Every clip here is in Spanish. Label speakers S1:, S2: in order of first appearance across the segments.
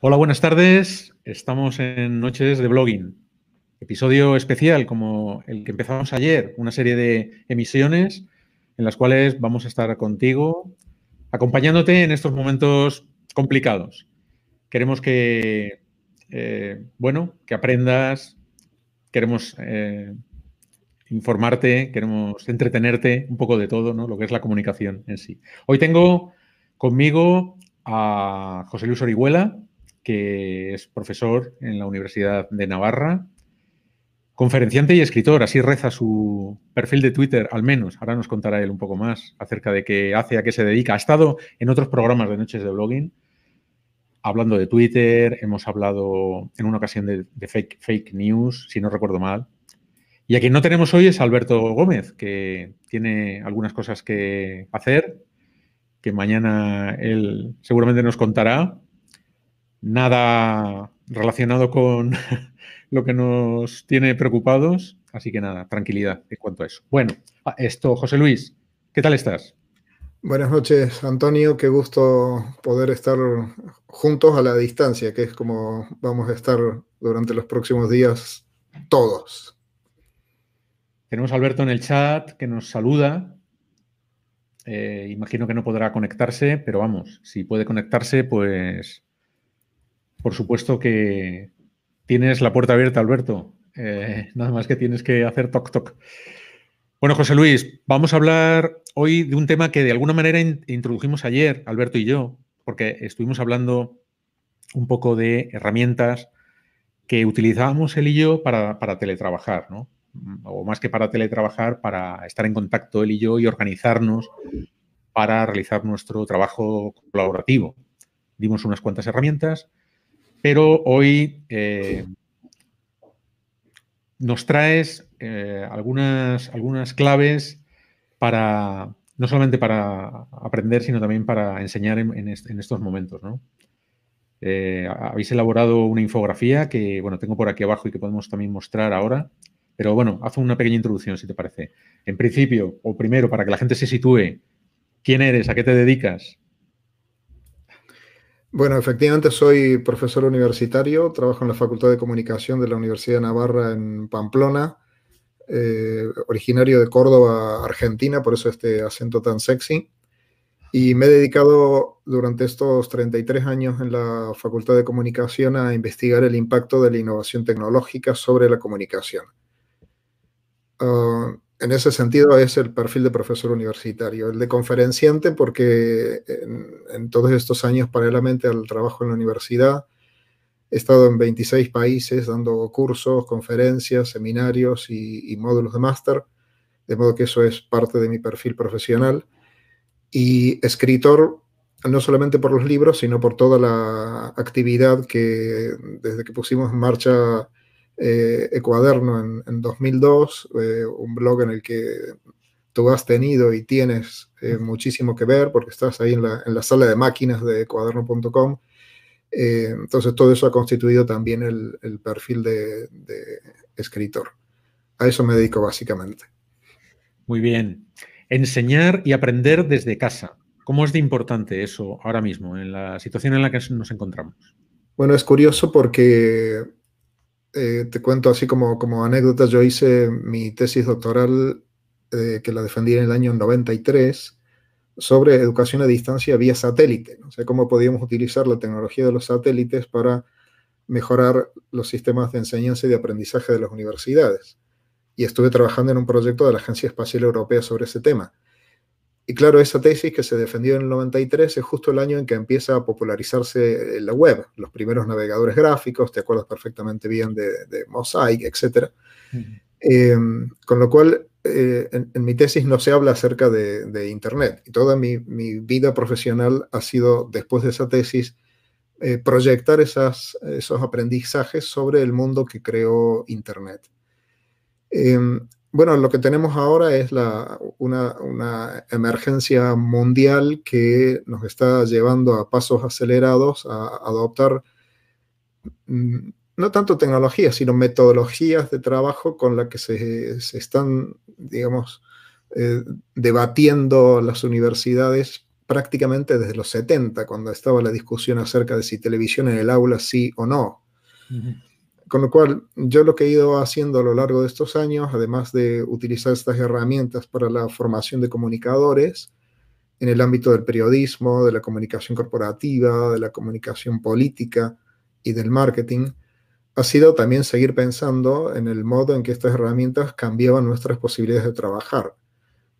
S1: Hola, buenas tardes. Estamos en Noches de Blogging. Episodio especial como el que empezamos ayer, una serie de emisiones en las cuales vamos a estar contigo, acompañándote en estos momentos complicados. Queremos que, eh, bueno, que aprendas, queremos eh, informarte, queremos entretenerte, un poco de todo, ¿no? Lo que es la comunicación en sí. Hoy tengo conmigo a José Luis Orihuela, que es profesor en la Universidad de Navarra, conferenciante y escritor, así reza su perfil de Twitter, al menos. Ahora nos contará él un poco más acerca de qué hace, a qué se dedica. Ha estado en otros programas de noches de blogging, hablando de Twitter, hemos hablado en una ocasión de, fake, fake news, si no recuerdo mal. Y a quien no tenemos hoy es Alberto Gómez, que tiene algunas cosas que hacer, que mañana él seguramente nos contará nada relacionado con lo que nos tiene preocupados. Así que nada, tranquilidad en cuanto a eso. Bueno, esto, José Luis, ¿qué tal estás?
S2: Buenas noches, Antonio. Qué gusto poder estar juntos a la distancia, que es como vamos a estar durante los próximos días todos.
S1: Tenemos a Alberto en el chat que nos saluda. Eh, imagino que no podrá conectarse, pero vamos, si puede conectarse, pues por supuesto que tienes la puerta abierta, Alberto. Eh, nada más que tienes que hacer toc toc. Bueno, José Luis, vamos a hablar hoy de un tema que de alguna manera introdujimos ayer, Alberto y yo, porque estuvimos hablando un poco de herramientas que utilizábamos él y yo para, para teletrabajar, ¿no? O más que para teletrabajar, para estar en contacto él y yo y organizarnos para realizar nuestro trabajo colaborativo. Dimos unas cuantas herramientas pero hoy eh, nos traes eh, algunas, algunas claves para, no solamente para aprender, sino también para enseñar en, estos momentos, ¿no? Eh, habéis elaborado una infografía que, bueno, tengo por aquí abajo y que podemos también mostrar ahora. Pero bueno, haz una pequeña introducción, si te parece. En principio, o primero, para que la gente se sitúe, quién eres, a qué te dedicas
S2: bueno, efectivamente soy profesor universitario, trabajo en la Facultad de Comunicación de la Universidad de Navarra en Pamplona, eh, originario de Córdoba, Argentina, por eso este acento tan sexy. Y me he dedicado durante estos 33 años en la Facultad de Comunicación a investigar el impacto de la innovación tecnológica sobre la comunicación. Ah, en ese sentido es el perfil de profesor universitario, el de conferenciante porque en, todos estos años paralelamente al trabajo en la universidad he estado en 26 países dando cursos, conferencias, seminarios y, módulos de máster, de modo que eso es parte de mi perfil profesional. Y escritor no solamente por los libros, sino por toda la actividad que desde que pusimos en marcha eh, Ecuaderno en, 2002, eh, un blog en el que tú has tenido y tienes eh, muchísimo que ver porque estás ahí en la, sala de máquinas de cuaderno.com. entonces todo eso ha constituido también el, perfil de, escritor. A eso me dedico básicamente.
S1: Muy bien. Enseñar y aprender desde casa. ¿Cómo es de importante eso ahora mismo, en la situación en la que nos encontramos?
S2: Bueno, es curioso porque eh, te cuento así como, como anécdota, yo hice mi tesis doctoral eh, que la defendí en el año 93 sobre educación a distancia vía satélite, o sea, cómo podíamos utilizar la tecnología de los satélites para mejorar los sistemas de enseñanza y de aprendizaje de las universidades. Y estuve trabajando en un proyecto de la Agencia Espacial Europea sobre ese tema. Y claro, esa tesis que se defendió en el 93 es justo el año en que empieza a popularizarse la web, los primeros navegadores gráficos, te acuerdas perfectamente bien de, Mosaic, etc. Eh, con lo cual, eh, en, mi tesis no se habla acerca de, Internet. Y toda mi, vida profesional ha sido, después de esa tesis, eh, proyectar esas, esos aprendizajes sobre el mundo que creó Internet. Bueno, lo que tenemos ahora es una, emergencia mundial que nos está llevando a pasos acelerados a adoptar mm, no tanto tecnologías, sino metodologías de trabajo con las que se, están, digamos, eh, debatiendo las universidades prácticamente desde los 70, cuando estaba la discusión acerca de si televisión en el aula sí o no. Con lo cual, yo lo que he ido haciendo a lo largo de estos años, además de utilizar estas herramientas para la formación de comunicadores, en el ámbito del periodismo, de la comunicación corporativa, de la comunicación política y del marketing, ha sido también seguir pensando en el modo en que estas herramientas cambiaban nuestras posibilidades de trabajar.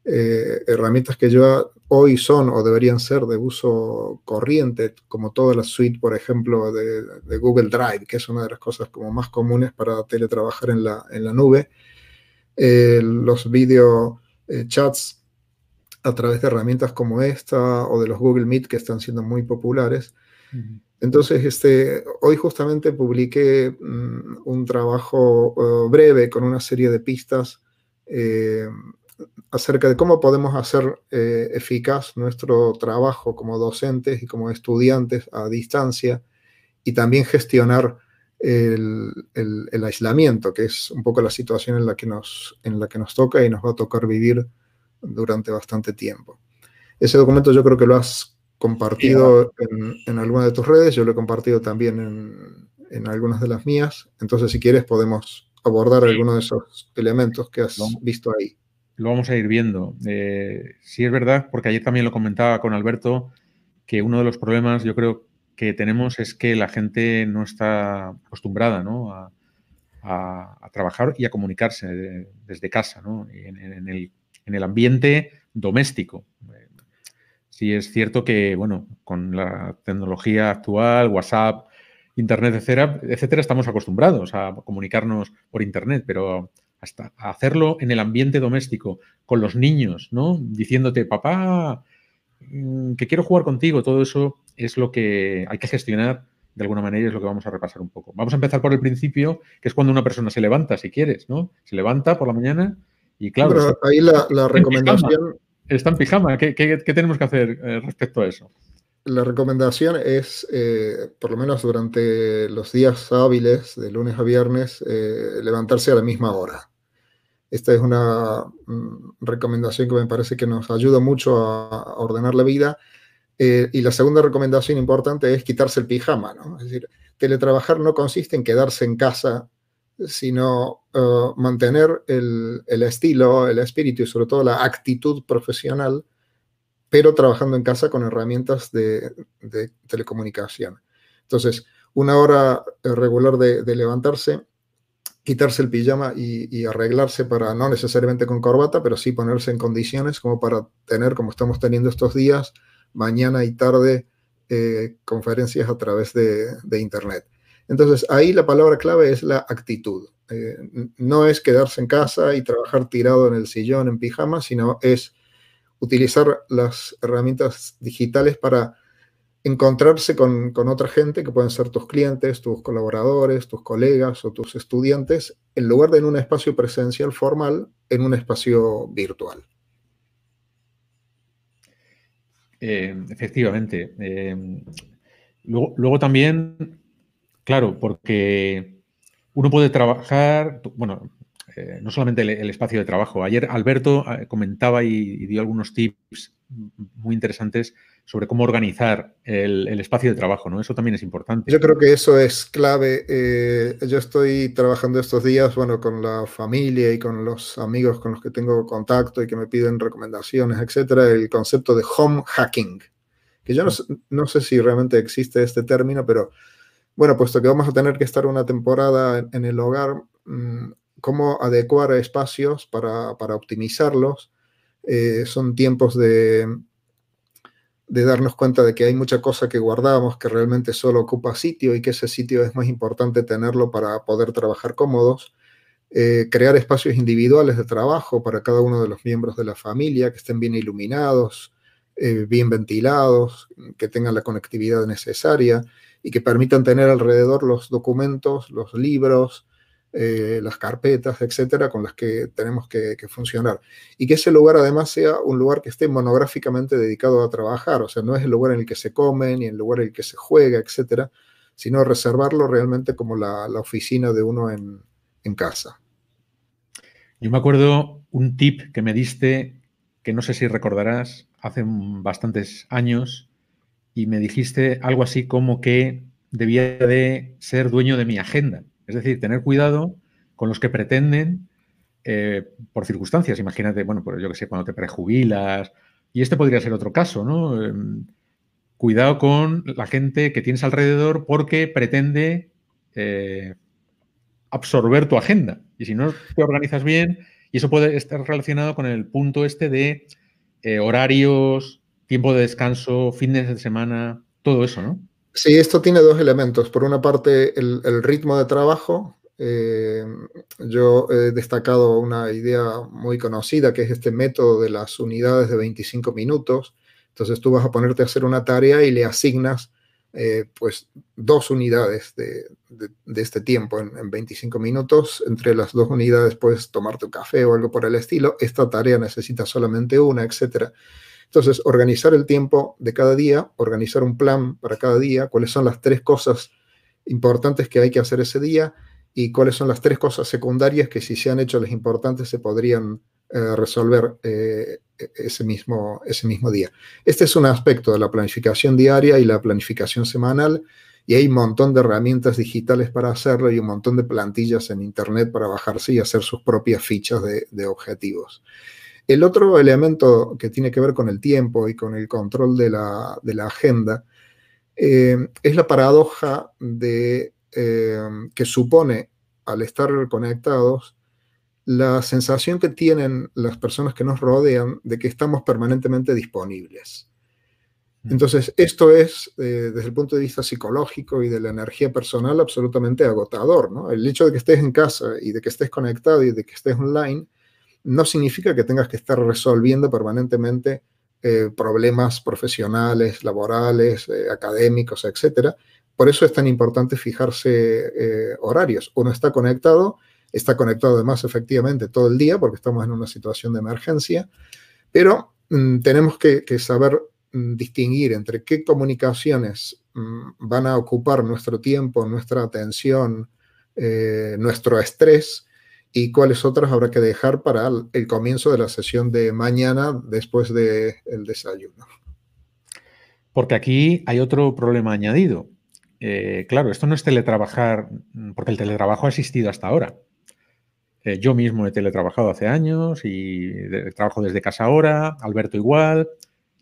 S2: Eh, herramientas que ya hoy son o deberían ser de uso corriente, como toda la suite, por ejemplo, de, Google Drive, que es una de las cosas como más comunes para teletrabajar en la, en la nube, eh, los video eh, chats a través de herramientas como esta o de los Google Meet que están siendo muy populares. Entonces, este, hoy justamente publiqué mm, un trabajo breve con una serie de pistas acerca de cómo podemos hacer eh, eficaz nuestro trabajo como docentes y como estudiantes a distancia y también gestionar el, aislamiento, que es un poco la situación en la, que nos, en la que nos toca y nos va a tocar vivir durante bastante tiempo. Ese documento yo creo que lo has compartido en, en alguna de tus redes, yo lo he compartido también en, en algunas de las mías, entonces si quieres podemos abordar algunos de esos elementos que has visto ahí
S1: lo vamos a ir viendo. Eh, sí es verdad, porque ayer también lo comentaba con Alberto, que uno de los problemas yo creo que tenemos es que la gente no está acostumbrada A, trabajar y a comunicarse desde casa, ¿no? en, el, ambiente doméstico. Sí es cierto que, bueno, con la tecnología actual, WhatsApp, Internet, etcétera, etcétera, estamos acostumbrados a comunicarnos por Internet, pero hasta hacerlo en el ambiente doméstico, con los niños, ¿no? Diciéndote, papá, mm, que quiero jugar contigo, todo eso es lo que hay que gestionar de alguna manera y es lo que vamos a repasar un poco. Vamos a empezar por el principio, que es cuando una persona se levanta, si quieres, ¿no? Se levanta por la mañana y claro...
S2: ahí la, recomendación...
S1: Está en pijama, ¿Qué, tenemos que hacer eh, respecto a eso?
S2: La recomendación es, eh, por lo menos durante los días hábiles, de lunes a viernes, eh, levantarse a la misma hora. Esta es una mm, recomendación que me parece que nos ayuda mucho a, ordenar la vida. Eh, y la segunda recomendación importante es quitarse el pijama, ¿no? Es decir, teletrabajar no consiste en quedarse en casa, sino uh, mantener el, estilo, el espíritu y sobre todo la actitud profesional, pero trabajando en casa con herramientas de, telecomunicación. Entonces, una hora regular de levantarse quitarse el pijama y, arreglarse para, no necesariamente con corbata, pero sí ponerse en condiciones como para tener, como estamos teniendo estos días, mañana y tarde, eh, conferencias a través de, Internet. Entonces, ahí la palabra clave es la actitud. Eh, no es quedarse en casa y trabajar tirado en el sillón en pijama, sino es utilizar las herramientas digitales para encontrarse con, otra gente que pueden ser tus clientes, tus colaboradores, tus colegas o tus estudiantes, en lugar de en un espacio presencial formal, en un espacio virtual.
S1: Eh, efectivamente. Eh, luego, también, claro, porque uno puede trabajar, bueno, eh, no solamente el, espacio de trabajo. Ayer Alberto comentaba y dio algunos tips muy interesantes sobre cómo organizar el, espacio de trabajo, ¿no? Eso también es importante.
S2: Yo creo que eso es clave. Eh, yo estoy trabajando estos días, bueno, con la familia y con los amigos con los que tengo contacto y que me piden recomendaciones, etcétera, el concepto de home hacking, que yo no, sé si realmente existe este término, pero bueno, puesto que vamos a tener que estar una temporada en, el hogar, mm, cómo adecuar espacios para, optimizarlos. Eh, son tiempos de, de darnos cuenta de que hay mucha cosa que guardamos que realmente solo ocupa sitio y que ese sitio es más importante tenerlo para poder trabajar cómodos. Eh, crear espacios individuales de trabajo para cada uno de los miembros de la familia, que estén bien iluminados, eh, bien ventilados, que tengan la conectividad necesaria y que permitan tener alrededor los documentos, los libros, eh, las carpetas, etcétera, con las que tenemos que, funcionar. Y que ese lugar además sea un lugar que esté monográficamente dedicado a trabajar, o sea, no es el lugar en el que se come, ni el lugar en el que se juega, etcétera, sino reservarlo realmente como la, oficina de uno en, en casa.
S1: Yo me acuerdo un tip que me diste, que no sé si recordarás, hace bastantes años, y me dijiste algo así como que debía de ser dueño de mi agenda. Es decir, tener cuidado con los que pretenden, eh, por circunstancias, imagínate, bueno, pues yo que sé, cuando te prejubilas, y este podría ser otro caso, ¿no? Em, cuidado con la gente que tienes alrededor porque pretende eh, absorber tu agenda. Y si no te organizas bien, y eso puede estar relacionado con el punto este de eh, horarios, tiempo de descanso, fines de semana, todo eso, ¿no?
S2: Sí, esto tiene dos elementos. Por una parte, el, ritmo de trabajo. Eh, yo he destacado una idea muy conocida, que es este método de las unidades de 25 minutos. Entonces tú vas a ponerte a hacer una tarea y le asignas eh, pues dos unidades de, este tiempo en, en, 25 minutos. Entre las dos unidades puedes tomarte un café o algo por el estilo. Esta tarea necesita solamente una, etcétera. Entonces, organizar el tiempo de cada día, organizar un plan para cada día, cuáles son las tres cosas importantes que hay que hacer ese día y cuáles son las tres cosas secundarias que si se han hecho las importantes se podrían eh, resolver eh, ese, mismo, ese mismo día. Este es un aspecto de la planificación diaria y la planificación semanal y hay un montón de herramientas digitales para hacerlo y un montón de plantillas en Internet para bajarse y hacer sus propias fichas de objetivos. El otro elemento que tiene que ver con el tiempo y con el control de la, agenda eh, es la paradoja de, eh, que supone al estar conectados la sensación que tienen las personas que nos rodean de que estamos permanentemente disponibles. Mm. Entonces, esto es, eh, desde el punto de vista psicológico y de la energía personal, absolutamente agotador. ¿no? El hecho de que estés en casa y de que estés conectado y de que estés online no significa que tengas que estar resolviendo permanentemente eh, problemas profesionales, laborales, eh, académicos, etc. Por eso es tan importante fijarse eh, horarios. Uno está conectado, está conectado además efectivamente todo el día porque estamos en una situación de emergencia, pero mm, tenemos que, saber mm, distinguir entre qué comunicaciones mm, van a ocupar nuestro tiempo, nuestra atención, nuestro estrés, y cuáles otras habrá que dejar para el comienzo de la sesión de mañana después del desayuno.
S1: Porque aquí hay otro problema añadido. Eh, claro, esto no es teletrabajar, porque el teletrabajo ha existido hasta ahora. Eh, yo mismo he teletrabajado hace años y trabajo desde casa ahora, Alberto igual,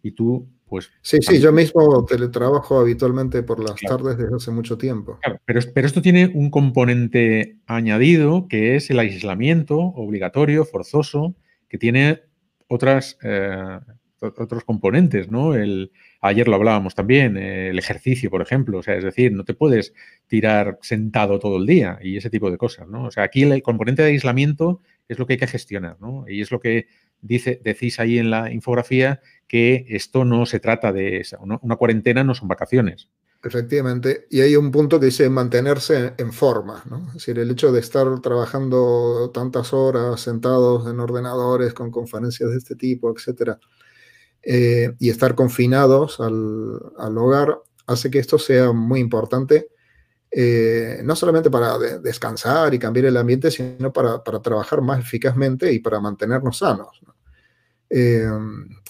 S1: y tú pues,
S2: sí, sí, yo mismo teletrabajo habitualmente por las tardes desde hace mucho tiempo.
S1: pero, pero, esto tiene un componente añadido que es el aislamiento obligatorio, forzoso, que tiene otras, eh, otros componentes, ¿no? El, ayer lo hablábamos también, el ejercicio, por ejemplo, o sea, es decir, no te puedes tirar sentado todo el día y ese tipo de cosas, ¿no? O sea, aquí el componente de aislamiento es lo que hay que gestionar, ¿no? Y es lo que dice, decís ahí en la infografía que esto no se trata de una cuarentena, no son vacaciones.
S2: Efectivamente, y hay un punto que dice mantenerse en forma, ¿no? Es decir, el hecho de estar trabajando tantas horas sentados en ordenadores con conferencias de este tipo, etcétera, eh, y estar confinados al, hogar hace que esto sea muy importante, eh, no solamente para descansar y cambiar el ambiente, sino para, para, trabajar más eficazmente y para mantenernos sanos. ¿no? Eh,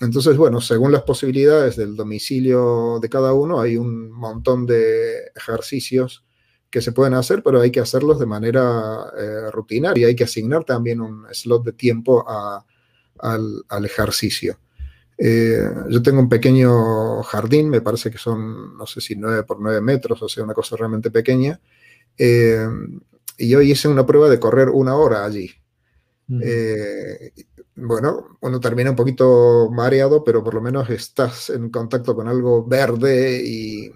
S2: entonces, bueno, según las posibilidades del domicilio de cada uno, hay un montón de ejercicios que se pueden hacer, pero hay que hacerlos de manera eh, rutinaria. Hay que asignar también un slot de tiempo al, ejercicio. Eh, yo tengo un pequeño jardín, me parece que son, no sé si 9 por 9 metros, o sea, una cosa realmente pequeña. y hoy hice una prueba de correr una hora allí bueno, uno termina un poquito mareado, pero por lo menos estás en contacto con algo verde y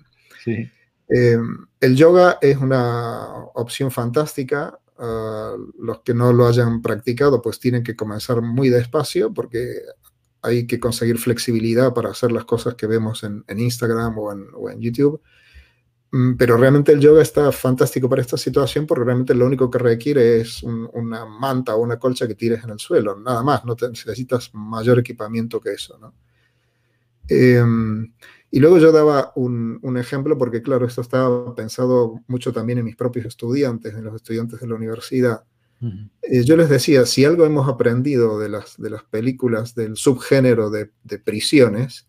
S2: eh, el yoga es una opción fantástica. Ah, los que no lo hayan practicado, pues tienen que comenzar muy despacio porque hay que conseguir flexibilidad para hacer las cosas que vemos en, Instagram o en, YouTube. Mm, pero realmente el yoga está fantástico para esta situación porque realmente lo único que requiere es una manta o una colcha que tires en el suelo, nada más, no necesitas mayor equipamiento que eso. ¿no? Em, y luego yo daba un, ejemplo porque, claro, esto estaba pensado mucho también en mis propios estudiantes, en los estudiantes de la universidad. Eh, yo les decía, si algo hemos aprendido de las, de las películas del subgénero de, de prisiones,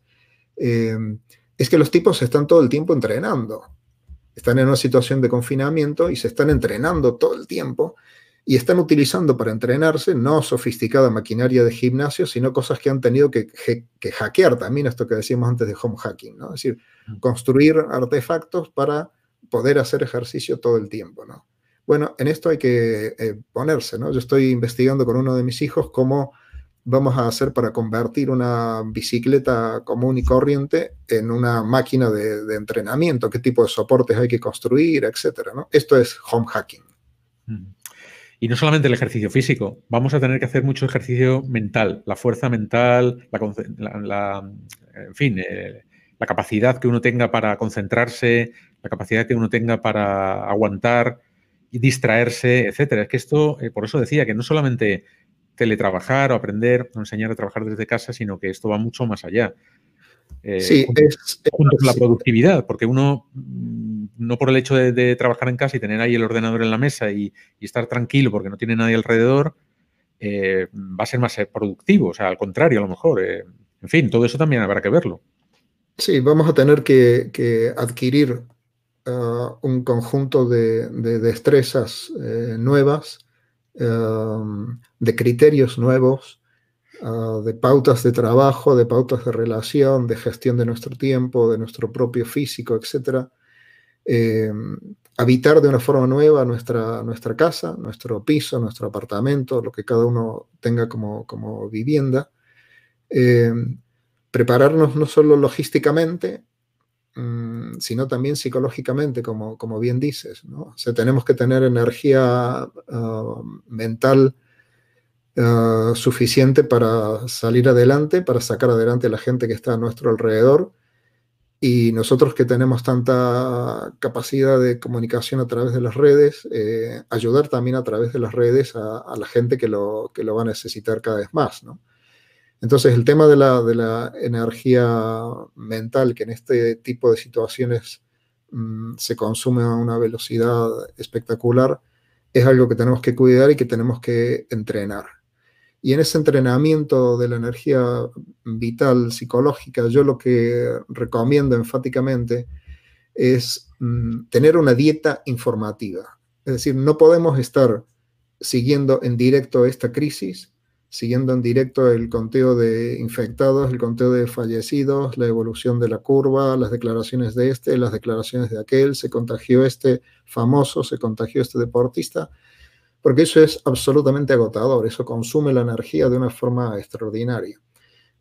S2: em, es que los tipos están todo el tiempo entrenando están en una situación de confinamiento y se están entrenando todo el tiempo y están utilizando para entrenarse no sofisticada maquinaria de gimnasio, sino cosas que han tenido que, hackear también, esto que decíamos antes de home hacking, ¿no? Es decir, construir artefactos para poder hacer ejercicio todo el tiempo, ¿no? Bueno, en esto hay que eh, ponerse, ¿no? Yo estoy investigando con uno de mis hijos cómo vamos a hacer para convertir una bicicleta común y corriente en una máquina de, entrenamiento, qué tipo de soportes hay que construir, etcétera. ¿no? Esto es home hacking.
S1: Y no solamente el ejercicio físico, vamos a tener que hacer mucho ejercicio mental, la fuerza mental, la, en fin, eh, la capacidad que uno tenga para concentrarse, la capacidad que uno tenga para aguantar y distraerse, etcétera. Es que esto, eh, por eso decía que no solamente teletrabajar o aprender o enseñar a trabajar desde casa, sino que esto va mucho más allá.
S2: Eh, sí,
S1: es, junto con la productividad, porque uno, mm, no por el hecho de, trabajar en casa y tener ahí el ordenador en la mesa y, estar tranquilo porque no tiene nadie alrededor, eh, va a ser más productivo, o sea, al contrario, a lo mejor. en fin, todo eso también habrá que verlo.
S2: Sí, vamos a tener que, adquirir uh, un conjunto de, de destrezas nuevas Em, de criterios nuevos, de pautas de trabajo, de pautas de relación, de gestión de nuestro tiempo, de nuestro propio físico, etc. Habitar de una forma nueva nuestra, nuestra casa, nuestro piso, nuestro apartamento, lo que cada uno tenga como, como vivienda. Prepararnos no solo logísticamente, Mm, sino también psicológicamente, como, como bien dices. ¿no? O tenemos que tener energía ah, mental ah, suficiente para salir adelante, para sacar adelante a la gente que está a nuestro alrededor. Y nosotros que tenemos tanta capacidad de comunicación a través de las redes, eh, ayudar también a través de las redes a, la gente que lo, que lo va a necesitar cada vez más. Entonces, el tema de la, energía mental, que en este tipo de situaciones mm, se consume a una velocidad espectacular, es algo que tenemos que cuidar y que tenemos que entrenar. Y en ese entrenamiento de la energía vital psicológica, yo lo que recomiendo enfáticamente es mm, tener una dieta informativa. Es decir, no podemos estar siguiendo en directo esta crisis siguiendo en directo el conteo de infectados, el conteo de fallecidos, la evolución de la curva, las declaraciones de este, las declaraciones de aquel, se contagió este famoso, se contagió este deportista, porque eso es absolutamente agotador, eso consume la energía de una forma extraordinaria.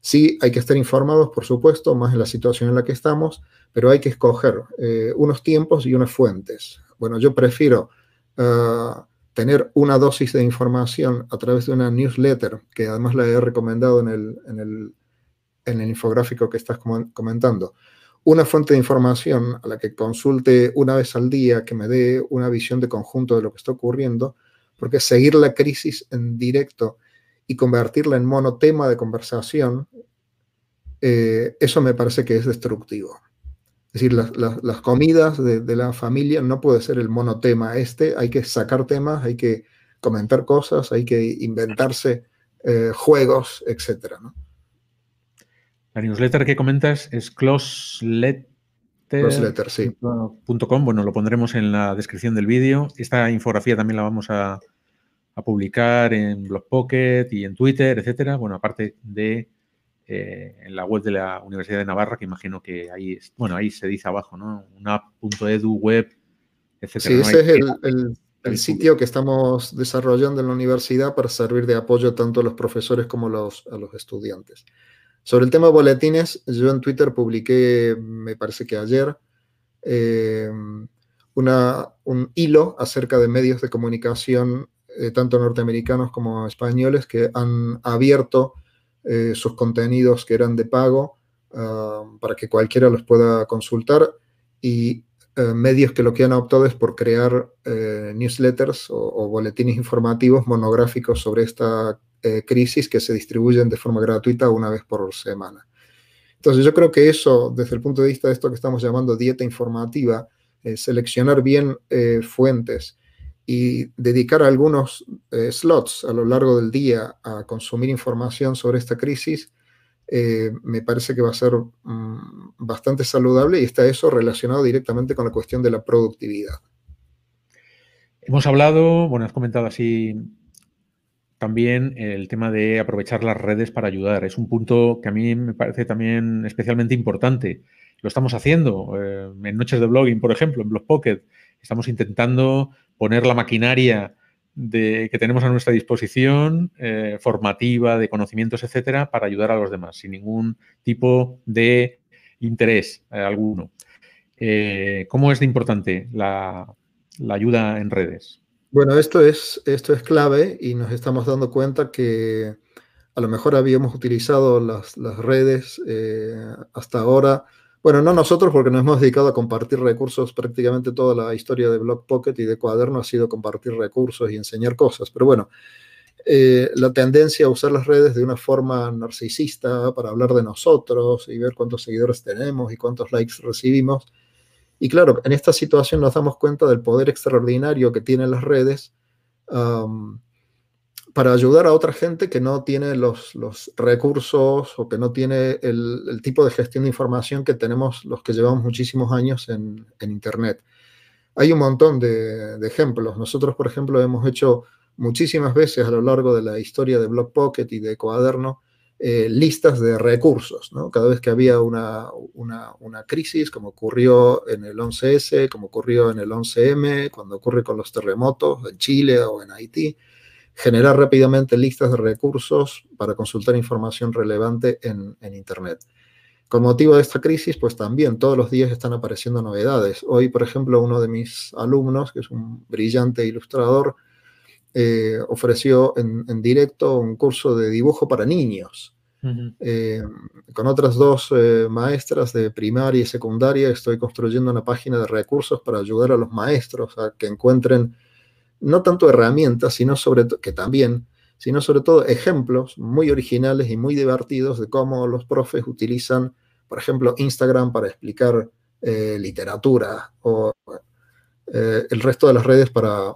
S2: Sí, hay que estar informados, por supuesto, más en la situación en la que estamos, pero hay que escoger eh, unos tiempos y unas fuentes. Bueno, yo prefiero... Ah, tener una dosis de información a través de una newsletter, que además la he recomendado en el, en el, en el infográfico que estás comentando, una fuente de información a la que consulte una vez al día, que me dé una visión de conjunto de lo que está ocurriendo, porque seguir la crisis en directo y convertirla en monotema de conversación, eh, eso me parece que es destructivo. Es decir, las, comidas de, la familia no puede ser el monotema este, hay que sacar temas, hay que comentar cosas, hay que inventarse eh, juegos, etc.
S1: La newsletter que comentas es closeletter.
S2: sí.
S1: Bueno, lo pondremos en la descripción del vídeo. Esta infografía también la vamos a, a publicar en Blogpocket y en Twitter, etcétera. Bueno, aparte de eh, en la web de la Universidad de Navarra, que imagino que ahí, bueno, ahí se dice abajo, ¿no? Una.edu, web, etc.
S2: Sí, ese es el, sitio que estamos desarrollando en la universidad para servir de apoyo tanto a los profesores como a los, a los estudiantes. Sobre el tema de boletines, yo en Twitter publiqué, me parece que ayer, eh, una, un hilo acerca de medios de comunicación, eh, tanto norteamericanos como españoles, que han abierto eh, sus contenidos que eran de pago ah, para que cualquiera los pueda consultar y medios que lo que han optado es por crear newsletters o, boletines informativos monográficos sobre esta crisis que se distribuyen de forma gratuita una vez por semana. Entonces yo creo que eso, desde el punto de vista de esto que estamos llamando dieta informativa, seleccionar bien fuentes, y dedicar algunos eh, slots a lo largo del día a consumir información sobre esta crisis, eh, me parece que va a ser mm, bastante saludable y está eso relacionado directamente con la cuestión de la productividad.
S1: Hemos hablado, bueno, has comentado así también el tema de aprovechar las redes para ayudar. Es un punto que a mí me parece también especialmente importante. Lo estamos haciendo eh, en Noches de Blogging, por ejemplo, en Blog Pocket. Estamos intentando poner la maquinaria de, que tenemos a nuestra disposición, eh, formativa, de conocimientos, etcétera, para ayudar a los demás, sin ningún tipo de interés eh, alguno. Eh, ¿Cómo es de importante la, ayuda en redes?
S2: Bueno, esto es, esto es clave y nos estamos dando cuenta que a lo mejor habíamos utilizado las, las redes hasta ahora bueno, no nosotros porque nos hemos dedicado a compartir recursos, prácticamente toda la historia de Block Pocket y de Cuaderno ha sido compartir recursos y enseñar cosas, pero bueno, eh, la tendencia a usar las redes de una forma narcisista para hablar de nosotros y ver cuántos seguidores tenemos y cuántos likes recibimos. Y claro, en esta situación nos damos cuenta del poder extraordinario que tienen las redes para ayudar a otra gente que no tiene los, recursos o que no tiene el, tipo de gestión de información que tenemos los que llevamos muchísimos años en, Internet. Hay un montón de, ejemplos. Nosotros, por ejemplo, hemos hecho muchísimas veces a lo largo de la historia de Block Pocket y de Cuaderno eh, listas de recursos. Cada vez que había una, una, crisis, como ocurrió en el 11S, como ocurrió en el 11M, cuando ocurre con los terremotos en Chile o en Haití, generar rápidamente listas de recursos para consultar información relevante en, Internet. Con motivo de esta crisis, pues también todos los días están apareciendo novedades. Hoy, por ejemplo, uno de mis alumnos, que es un brillante ilustrador, eh, ofreció en, directo un curso de dibujo para niños. Eh, con otras dos eh, maestras de primaria y secundaria estoy construyendo una página de recursos para ayudar a los maestros a que encuentren no tanto herramientas, sino sobre que también, sino sobre todo ejemplos muy originales y muy divertidos de cómo los profes utilizan, por ejemplo, Instagram para explicar eh, literatura o eh, el resto de las redes para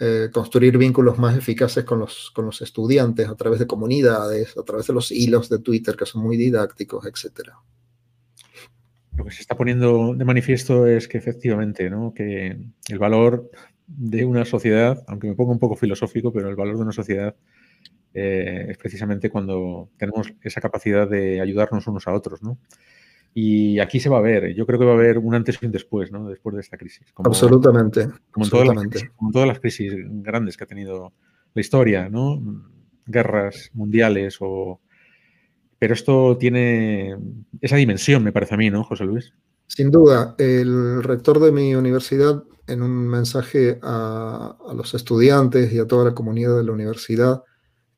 S2: eh, construir vínculos más eficaces con los, con los estudiantes a través de comunidades, a través de los hilos de Twitter que son muy didácticos, etc.
S1: Lo que se está poniendo de manifiesto es que efectivamente, ¿no? que el valor de una sociedad, aunque me pongo un poco filosófico, pero el valor de una sociedad eh, es precisamente cuando tenemos esa capacidad de ayudarnos unos a otros, ¿no? Y aquí se va a ver, yo creo que va a haber un antes y un después, ¿no? Después de esta crisis.
S2: absolutamente.
S1: Como, En todas las, como todas las crisis grandes que ha tenido la historia, ¿no? Guerras mundiales o... Pero esto tiene esa dimensión, me parece a mí, ¿no, José Luis?
S2: Sin duda, el rector de mi universidad, en un mensaje a, los estudiantes y a toda la comunidad de la universidad,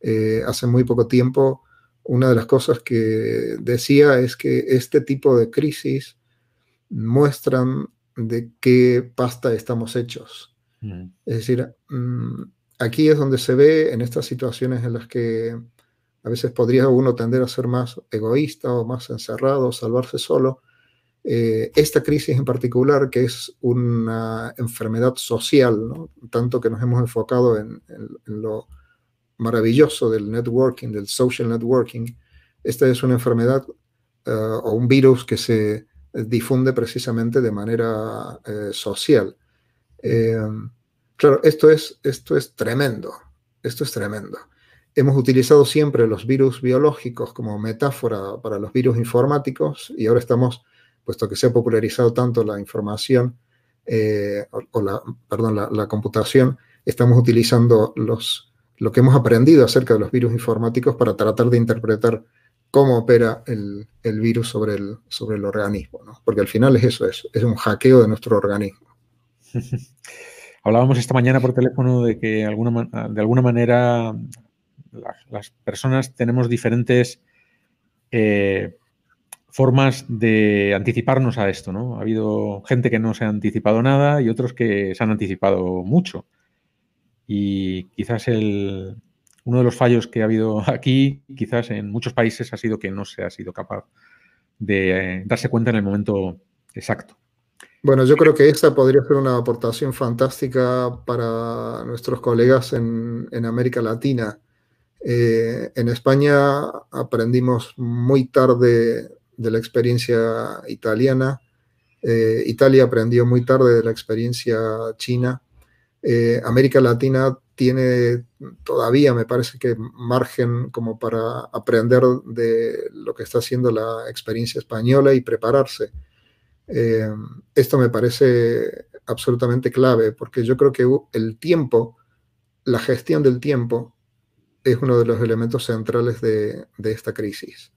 S2: eh, hace muy poco tiempo, una de las cosas que decía es que este tipo de crisis muestran de qué pasta estamos hechos. Mm. Es decir, mm, aquí es donde se ve en estas situaciones en las que a veces podría uno tender a ser más egoísta o más encerrado, salvarse solo, eh, esta crisis en particular, que es una enfermedad social, tanto que nos hemos enfocado en, lo maravilloso del networking, del social networking, esta es una enfermedad eh, o un virus que se difunde precisamente de manera eh, social. claro, esto es, esto es tremendo, esto es tremendo. Hemos utilizado siempre los virus biológicos como metáfora para los virus informáticos y ahora estamos puesto que se ha popularizado tanto la información, eh, o, la, perdón, la, computación, estamos utilizando los, lo que hemos aprendido acerca de los virus informáticos para tratar de interpretar cómo opera el, virus sobre el, sobre el organismo, porque al final es eso, es, es un hackeo de nuestro organismo.
S1: Hablábamos esta mañana por teléfono de que alguna, de alguna manera las personas tenemos diferentes eh, formas de anticiparnos a esto, ¿no? Ha habido gente que no se ha anticipado nada y otros que se han anticipado mucho. Y quizás el, uno de los fallos que ha habido aquí, quizás en muchos países, ha sido que no se ha sido capaz de eh, darse cuenta en el momento exacto.
S2: Bueno, yo creo que esta podría ser una aportación fantástica para nuestros colegas en, América Latina. Eh, en España aprendimos muy tarde de la experiencia italiana. Eh, Italia aprendió muy tarde de la experiencia china. Eh, América Latina tiene todavía, me parece que, margen como para aprender de lo que está haciendo la experiencia española y prepararse. Eh, esto me parece absolutamente clave porque yo creo que el tiempo, la gestión del tiempo, es uno de los elementos centrales de, esta crisis.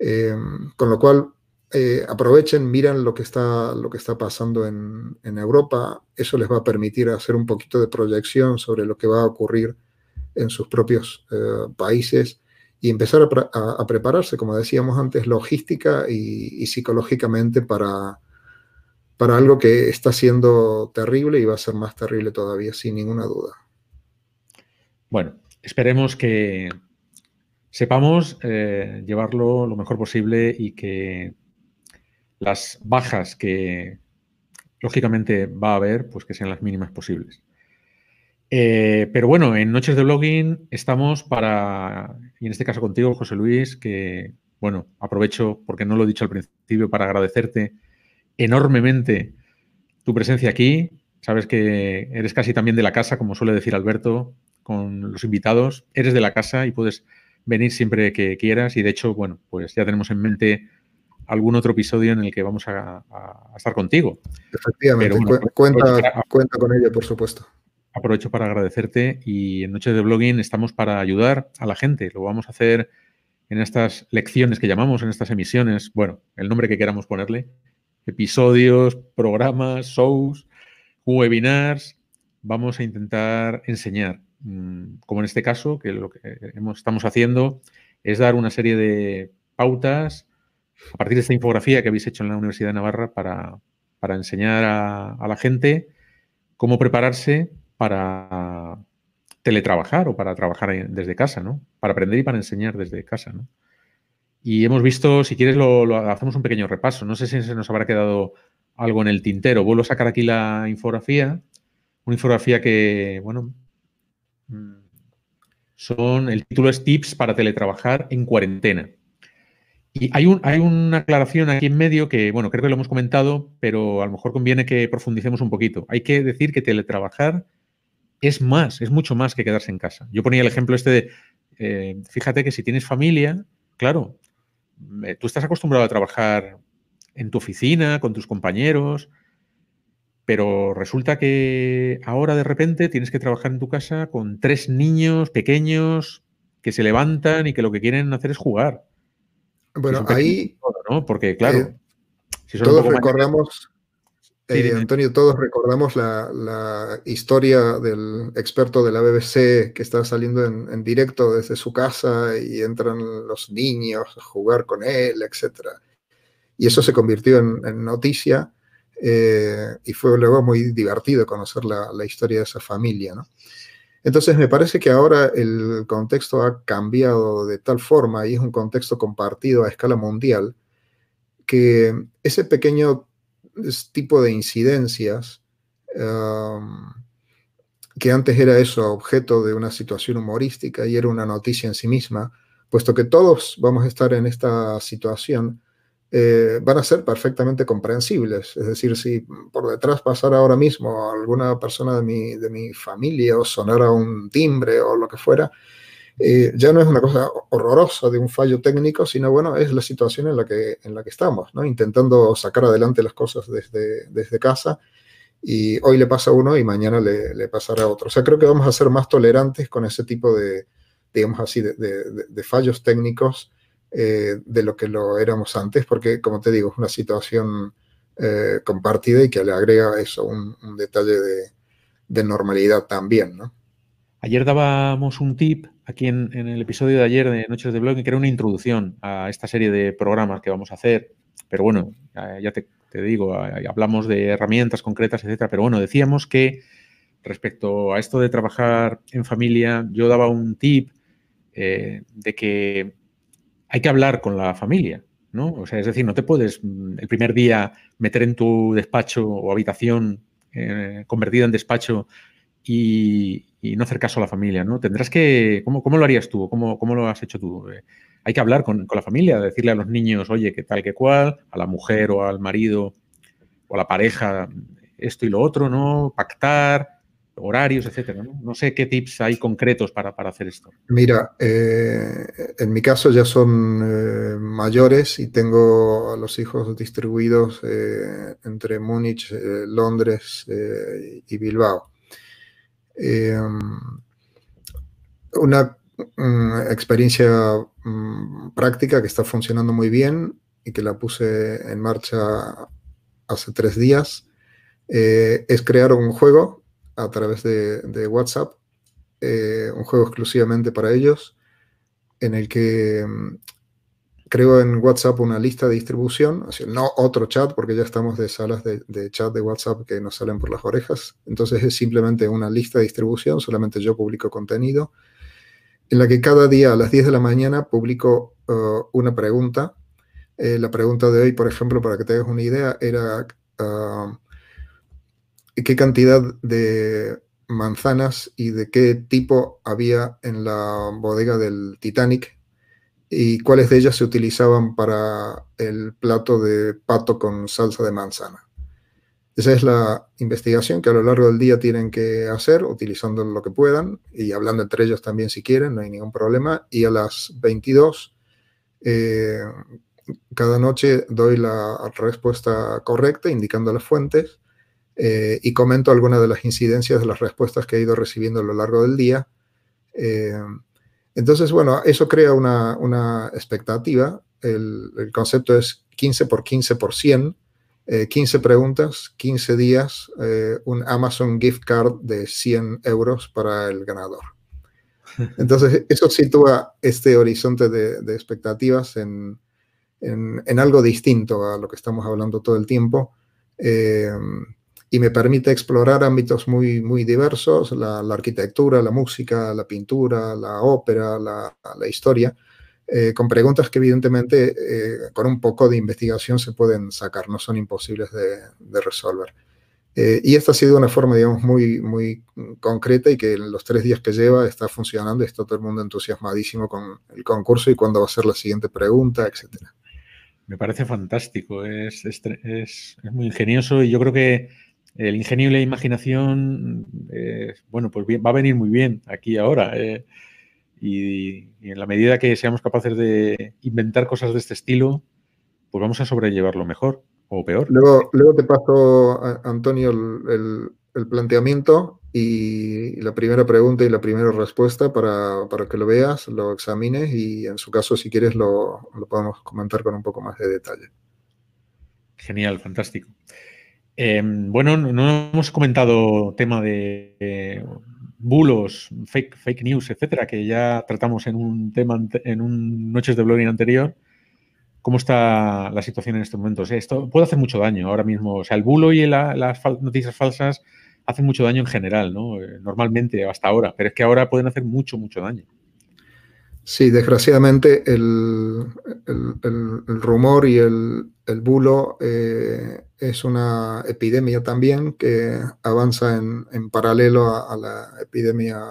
S2: Eh, con lo cual, eh, aprovechen, miren lo que está, lo que está pasando en, Europa. Eso les va a permitir hacer un poquito de proyección sobre lo que va a ocurrir en sus propios países y empezar a, prepararse, como decíamos antes, logística y, psicológicamente para, para algo que está siendo terrible y va a ser más terrible todavía, sin ninguna duda.
S1: Bueno, esperemos que sepamos eh, llevarlo lo mejor posible y que las bajas que lógicamente va a haber, pues que sean las mínimas posibles. Eh, pero bueno, en Noches de Blogging estamos para, y en este caso contigo, José Luis, que, bueno, aprovecho, porque no lo he dicho al principio, para agradecerte enormemente tu presencia aquí. Sabes que eres casi también de la casa, como suele decir Alberto, con los invitados. Eres de la casa y puedes venir siempre que quieras. Y de hecho, bueno, pues ya tenemos en mente algún otro episodio en el que vamos a, estar contigo.
S2: Efectivamente, cuenta, cuenta con ello, por supuesto
S1: aprovecho para agradecerte y en Noches de Blogging estamos para ayudar a la gente. Lo vamos a hacer en estas lecciones que llamamos, en estas emisiones, bueno, el nombre que queramos ponerle, episodios, programas, shows, webinars. Vamos a intentar enseñar, como en este caso, que lo que estamos haciendo es dar una serie de pautas a partir de esta infografía que habéis hecho en la Universidad de Navarra para, enseñar a, la gente cómo prepararse para teletrabajar o para trabajar desde casa, ¿no? Para aprender y para enseñar desde casa. Y hemos visto, si quieres, lo, hacemos un pequeño repaso. No sé si se nos habrá quedado algo en el tintero. Vuelvo a sacar aquí la infografía. Una infografía que, bueno, mm, son, el título es Tips para teletrabajar en cuarentena. Y hay, un, hay una aclaración aquí en medio que, bueno, creo que lo hemos comentado, pero a lo mejor conviene que profundicemos un poquito. Hay que decir que teletrabajar es más, es mucho más que quedarse en casa. Yo ponía el ejemplo este de, eh, fíjate que si tienes familia, claro, eh, tú estás acostumbrado a trabajar en tu oficina, con tus compañeros, pero resulta que ahora de repente tienes que trabajar en tu casa con tres niños pequeños que se levantan y que lo que quieren hacer es jugar.
S2: Bueno, ahí...
S1: ¿no? Porque claro,
S2: eh, si todos recordamos... Eh, Antonio, todos recordamos la, historia del experto de la BBC que está saliendo en, directo desde su casa y entran los niños a jugar con él, etc. Y eso se convirtió en, noticia eh, y fue luego muy divertido conocer la, historia de esa familia. Entonces me parece que ahora el contexto ha cambiado de tal forma y es un contexto compartido a escala mundial que ese pequeño tipo de incidencias, que antes era eso, objeto de una situación humorística y era una noticia en sí misma, puesto que todos vamos a estar en esta situación, eh, van a ser perfectamente comprensibles. Es decir, si por detrás pasara ahora mismo alguna persona de mi, de mi familia o sonara un timbre o lo que fuera, eh, ya no es una cosa horrorosa de un fallo técnico, sino bueno, es la situación en la que, en la que estamos, ¿no? intentando sacar adelante las cosas desde, desde casa y hoy le pasa a uno y mañana le, pasará a otro. O sea, creo que vamos a ser más tolerantes con ese tipo de, digamos así, de, fallos técnicos eh, de lo que lo éramos antes, porque como te digo, es una situación eh, compartida y que le agrega eso, un, detalle de, normalidad también, ¿no?
S1: Ayer dábamos un tip aquí en, el episodio de ayer de Noches de Blog, que era una introducción a esta serie de programas que vamos a hacer. Pero bueno, ya te, digo, hablamos de herramientas concretas, etcétera. Pero bueno, decíamos que respecto a esto de trabajar en familia, yo daba un tip eh, de que hay que hablar con la familia, ¿no? O sea, es decir, no te puedes mm, el primer día meter en tu despacho o habitación eh, convertida en despacho y, no hacer caso a la familia, ¿no? Tendrás que, ¿cómo, cómo lo harías tú? ¿Cómo, ¿Cómo, lo has hecho tú? Eh, hay que hablar con, la familia, decirle a los niños, oye, qué tal, qué cual, a la mujer o al marido o a la pareja, esto y lo otro, ¿no? Pactar, horarios, etcétera. ¿no? sé qué tips hay concretos para, hacer esto.
S2: Mira, eh, en mi caso ya son eh, mayores y tengo a los hijos distribuidos entre Múnich, Londres y Bilbao. Una mm, experiencia mm, práctica que está funcionando muy bien y que la puse en marcha hace tres días eh, es crear un juego a través de, WhatsApp, eh, un juego exclusivamente para ellos, en el que mm, creo en WhatsApp una lista de distribución, no otro chat, porque ya estamos de salas de, chat de WhatsApp que nos salen por las orejas. Entonces es simplemente una lista de distribución, solamente yo publico contenido, en la que cada día a las 10 de la mañana publico uh, una pregunta. Eh, la pregunta de hoy, por ejemplo, para que te hagas una idea, era uh, qué cantidad de manzanas y de qué tipo había en la bodega del Titanic y cuáles de ellas se utilizaban para el plato de pato con salsa de manzana. Esa es la investigación que a lo largo del día tienen que hacer, utilizando lo que puedan y hablando entre ellos también si quieren, no hay ningún problema. Y a las 22, eh, cada noche doy la respuesta correcta, indicando las fuentes, eh, y comento algunas de las incidencias de las respuestas que he ido recibiendo a lo largo del día. Eh, entonces, bueno, eso crea una, expectativa. El, concepto es 15 por 15 por 100, 15 eh, preguntas, 15 días, eh, un Amazon gift card de 100 euros para el ganador. Entonces, eso sitúa este horizonte de, expectativas en, algo distinto a lo que estamos hablando todo el tiempo. Eh, y me permite explorar ámbitos muy, muy diversos, la, arquitectura, la música, la pintura, la ópera, la, historia, eh, con preguntas que evidentemente eh, con un poco de investigación se pueden sacar, no son imposibles de, resolver. Eh, y esta ha sido una forma, digamos, muy, muy concreta y que en los tres días que lleva está funcionando está todo el mundo entusiasmadísimo con el concurso y cuándo va a ser la siguiente pregunta, etcétera.
S1: Me parece fantástico, es, es, es, muy ingenioso y yo creo que el ingenio y la imaginación, eh, bueno, pues va a venir muy bien aquí ahora. Eh, y, en la medida que seamos capaces de inventar cosas de este estilo, pues vamos a sobrellevarlo mejor o peor.
S2: Luego, luego te paso, Antonio, el, planteamiento y la primera pregunta y la primera respuesta para, que lo veas, lo examines y en su caso, si quieres, lo, lo podemos comentar con un poco más de detalle.
S1: Genial, fantástico. Em, bueno, no hemos comentado tema de bulos, fake, news, etcétera, que ya tratamos en un tema en un Noches de Blogging anterior. ¿Cómo está la situación en estos momentos? Esto puede hacer mucho daño ahora mismo. O sea, el bulo y las noticias falsas hacen mucho daño en general, ¿no? Eh, normalmente, hasta ahora. Pero es que ahora pueden hacer mucho, mucho daño.
S2: Sí, desgraciadamente el, rumor y el, bulo eh, es una epidemia también que avanza en, paralelo a, la epidemia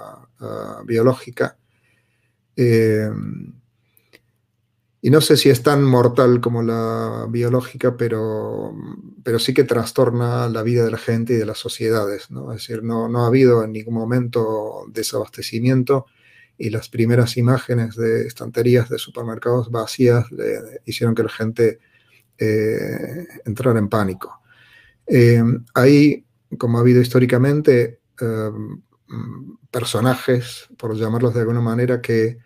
S2: biológica. Eh, y no sé si es tan mortal como la biológica, pero, pero sí que trastorna la vida de la gente y de las sociedades. ¿no? Es decir, no, no ha habido en ningún momento desabastecimiento y las primeras imágenes de estanterías de supermercados vacías hicieron que la gente eh, entrara en pánico. Eh, hay, como ha habido históricamente, eh, personajes, por llamarlos de alguna manera, que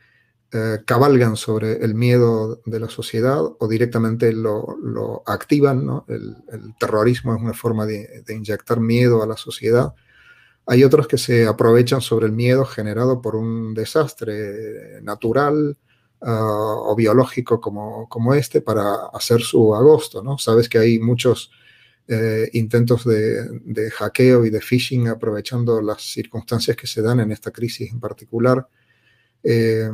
S2: cabalgan sobre el miedo de la sociedad o directamente lo, activan. El, terrorismo es una forma de inyectar miedo a la sociedad Hay otros que se aprovechan sobre el miedo generado por un desastre natural ah, o biológico como, como, este para hacer su agosto, ¿no? Sabes que hay muchos eh, intentos de, hackeo y de phishing aprovechando las circunstancias que se dan en esta crisis en particular. Eh,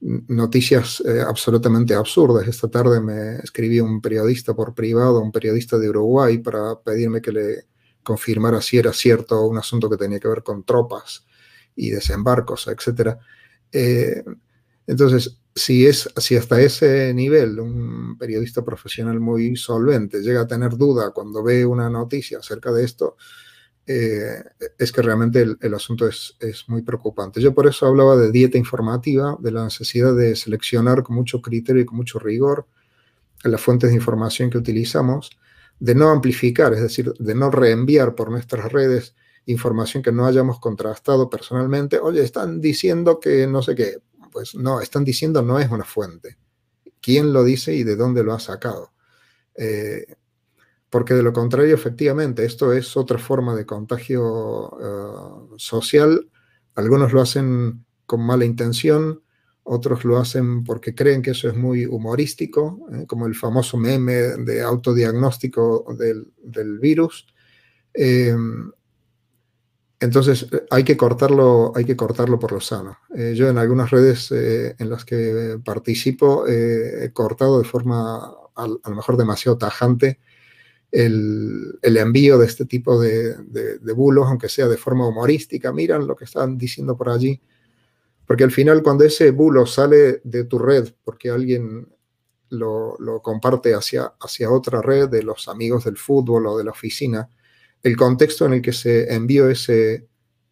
S2: noticias eh, absolutamente absurdas. Esta tarde me escribí un periodista por privado, un periodista de Uruguay, para pedirme que le confirmara si era cierto un asunto que tenía que ver con tropas y desembarcos, etc. Eh, entonces, si, es, si hasta ese nivel un periodista profesional muy solvente llega a tener duda cuando ve una noticia acerca de esto, eh, es que realmente el, asunto es, muy preocupante. Yo por eso hablaba de dieta informativa, de la necesidad de seleccionar con mucho criterio y con mucho rigor las fuentes de información que utilizamos, de no amplificar, es decir, de no reenviar por nuestras redes información que no hayamos contrastado personalmente. Oye, están diciendo que no sé qué. Pues no, están diciendo no es una fuente. ¿Quién lo dice y de dónde lo ha sacado? Eh, porque de lo contrario, efectivamente, esto es otra forma de contagio eh, social. Algunos lo hacen con mala intención, otros lo hacen porque creen que eso es muy humorístico, ¿eh? como el famoso meme de autodiagnóstico del, virus. Em, entonces hay que cortarlo, hay que cortarlo por lo sano. Eh, yo en algunas redes en las que participo he cortado de forma a, lo mejor demasiado tajante el, envío de este tipo de, bulos, aunque sea de forma humorística. Miran lo que están diciendo por allí. Porque al final cuando ese bulo sale de tu red, porque alguien lo, comparte hacia, otra red de los amigos del fútbol o de la oficina, el contexto en el que se envió ese,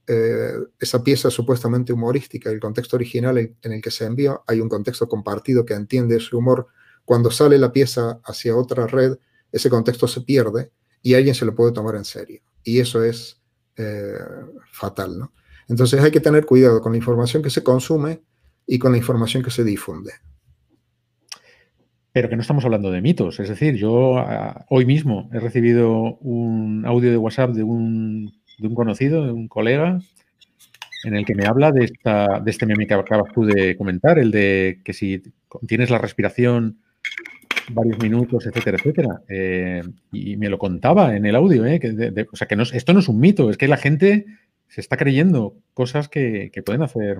S2: eh, esa pieza supuestamente humorística, el contexto original en el que se envió, hay un contexto compartido que entiende ese humor. Cuando sale la pieza hacia otra red, ese contexto se pierde y alguien se lo puede tomar en serio. Y eso es eh, fatal, ¿no? Entonces hay que tener cuidado con la información que se consume y con la información que se difunde.
S1: Pero que no estamos hablando de mitos. Es decir, yo ah, hoy mismo he recibido un audio de WhatsApp de un, de un conocido, de un colega, en el que me habla de, esta, de este meme que acabas tú de comentar, el de que si tienes la respiración varios minutos, etcétera, etcétera. Eh, y me lo contaba en el audio, ¿eh? o sea, que no, esto no es un mito, es que la gente se está creyendo cosas que, pueden hacer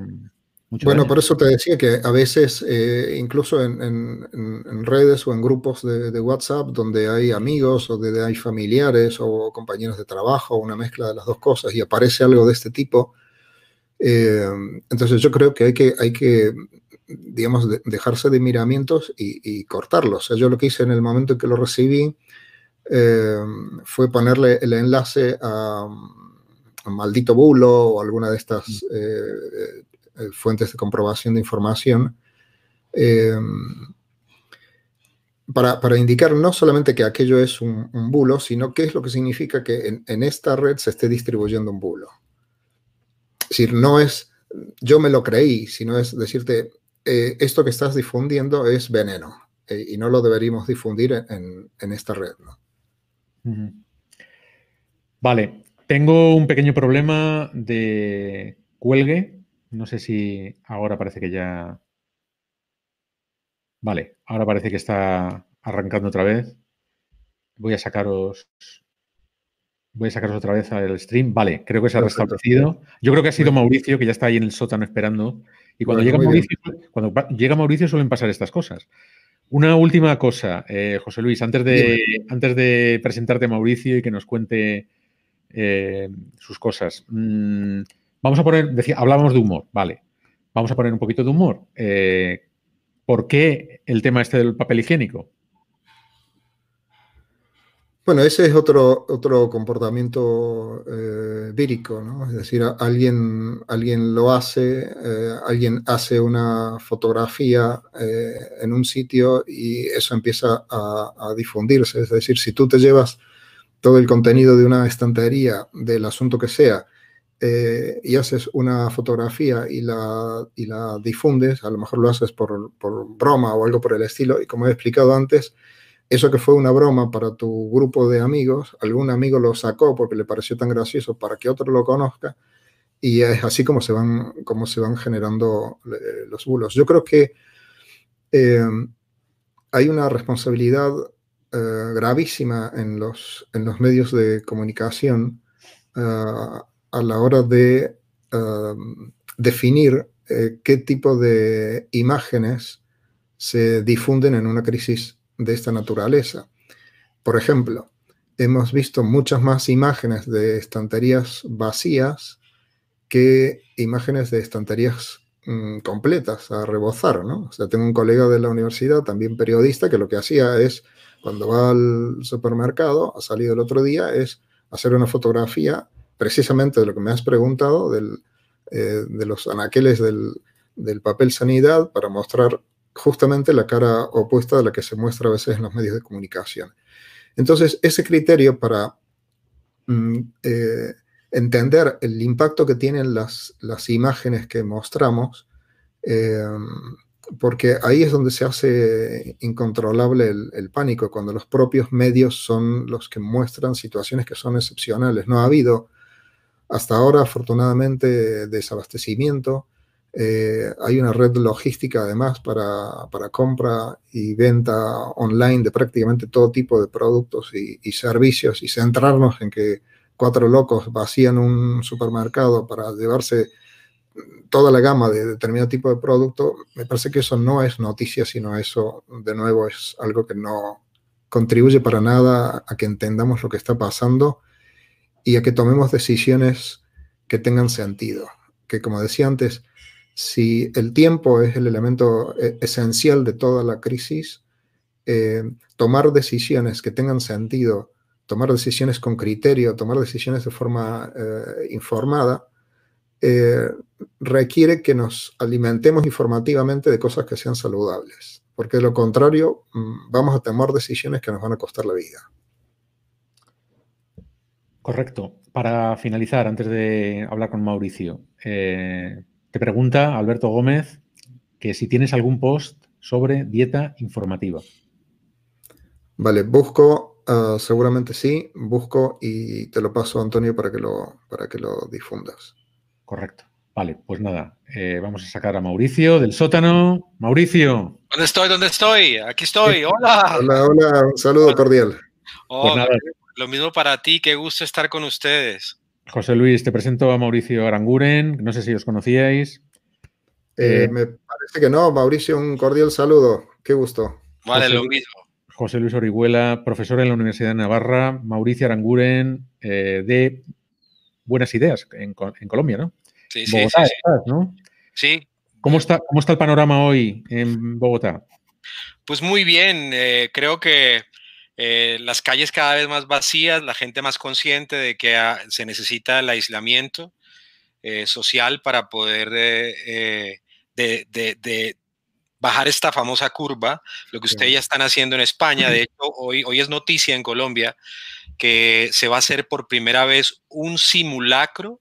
S2: mucho Bueno, por eso te decía que a veces, eh, incluso en, redes o en grupos de, WhatsApp, donde hay amigos o donde hay familiares o compañeros de trabajo, una mezcla de las dos cosas, y aparece algo de este tipo, entonces yo creo que hay que, hay que digamos, dejarse de miramientos y, cortarlos. O sea, yo lo que hice en el momento en que lo recibí eh, fue ponerle el enlace a, Maldito Bulo o alguna de estas eh, eh, fuentes de comprobación de información. Para, indicar no solamente que aquello es un, bulo, sino qué es lo que significa que en, en, esta red se esté distribuyendo un bulo. Es decir, no es yo me lo creí, sino es decirte, eh, esto que estás difundiendo es veneno eh, y no lo deberíamos difundir en, esta red.
S1: Vale, tengo un pequeño problema de cuelgue. No sé si ahora parece que ya... Vale, ahora parece que está arrancando otra vez. Voy a sacaros Voy a sacaros otra vez al stream. Vale, creo que se ha restablecido. Yo creo que ha sido Mauricio, que ya está ahí en el sótano esperando. Y cuando, llega, Mauricio, cuando llega Mauricio suelen pasar estas cosas. Una última cosa, eh, José Luis, antes de, antes de presentarte a Mauricio y que nos cuente eh, sus cosas. Mm, vamos a poner, decía, hablábamos de humor, vale. Vamos a poner un poquito de humor. Eh, ¿Por qué el tema este del papel higiénico?
S2: Bueno, ese es otro, otro comportamiento eh, vírico, ¿no? Es decir, alguien, alguien lo hace, eh, alguien hace una fotografía en un sitio y eso empieza a, difundirse. Es decir, si tú te llevas todo el contenido de una estantería, del asunto que sea, y haces una fotografía y la, y la difundes, a lo mejor lo haces por, por broma o algo por el estilo, y como he explicado antes, eso que fue una broma para tu grupo de amigos, algún amigo lo sacó porque le pareció tan gracioso para que otro lo conozca, y es así como se van, como se van generando eh, los bulos. Yo creo que eh, hay una responsabilidad eh, gravísima en los, en los medios de comunicación a la hora de definir qué tipo de imágenes se difunden en una crisis de esta naturaleza. Por ejemplo, hemos visto muchas más imágenes de estanterías vacías que imágenes de estanterías mm, completas a rebozar, ¿no? O sea, tengo un colega de la universidad, también periodista, que lo que hacía es, cuando va al supermercado, ha salido el otro día, es hacer una fotografía precisamente de lo que me has preguntado, del, eh, de los anaqueles del, del papel sanidad, para mostrar justamente la cara opuesta a la que se muestra a veces en los medios de comunicación. Entonces, ese criterio para mm, eh, entender el impacto que tienen las, las imágenes que mostramos, eh, porque ahí es donde se hace incontrolable el, pánico, cuando los propios medios son los que muestran situaciones que son excepcionales. No ha habido hasta ahora, afortunadamente, desabastecimiento. Eh, hay una red logística además para, compra y venta online de prácticamente todo tipo de productos y, y servicios y centrarnos en que cuatro locos vacían un supermercado para llevarse toda la gama de determinado tipo de producto, me parece que eso no es noticia, sino eso, de nuevo, es algo que no contribuye para nada a que entendamos lo que está pasando y a que tomemos decisiones que tengan sentido. Que como decía antes, si el tiempo es el elemento eh, esencial de toda la crisis, eh, tomar decisiones que tengan sentido tomar decisiones con criterio, tomar decisiones de forma eh, informada, eh, requiere que nos alimentemos informativamente de cosas que sean saludables, porque de lo contrario mm, vamos a tomar decisiones que nos van a costar la vida.
S1: Correcto. Para finalizar, antes de hablar con Mauricio, eh, te pregunta Alberto Gómez que si tienes algún post sobre dieta informativa.
S2: Vale, busco Ah, seguramente sí, busco y te lo paso, Antonio, para que lo, para que lo difundas.
S1: Correcto. Vale, pues nada, eh, vamos a sacar a Mauricio del sótano. Mauricio.
S3: ¿Dónde estoy? ¿Dónde estoy? Aquí estoy. Hola.
S2: Hola, hola. Un saludo cordial.
S3: Oh, pues lo mismo para ti. Qué gusto estar con ustedes.
S1: José Luis, te presento a Mauricio Aranguren. No sé si os conocíais.
S2: Eh, eh, me parece que no. Mauricio, un cordial saludo. Qué gusto.
S3: Vale, lo mismo.
S1: José Luis Orihuela, profesor en la Universidad de Navarra, Mauricio Aranguren, eh, de Buenas Ideas en, Colombia, ¿no?
S3: Sí, sí, sí,
S1: ¿no?
S3: Sí.
S1: ¿Cómo está, ¿Cómo está el panorama hoy en Bogotá?
S3: Pues muy bien, eh, creo que eh, las calles cada vez más vacías, la gente más consciente de que ah, se necesita el aislamiento social para poder de, bajar esta famosa curva, lo que ustedes ya están haciendo en España. De hecho, hoy, hoy es noticia en Colombia que se va a hacer por primera vez un simulacro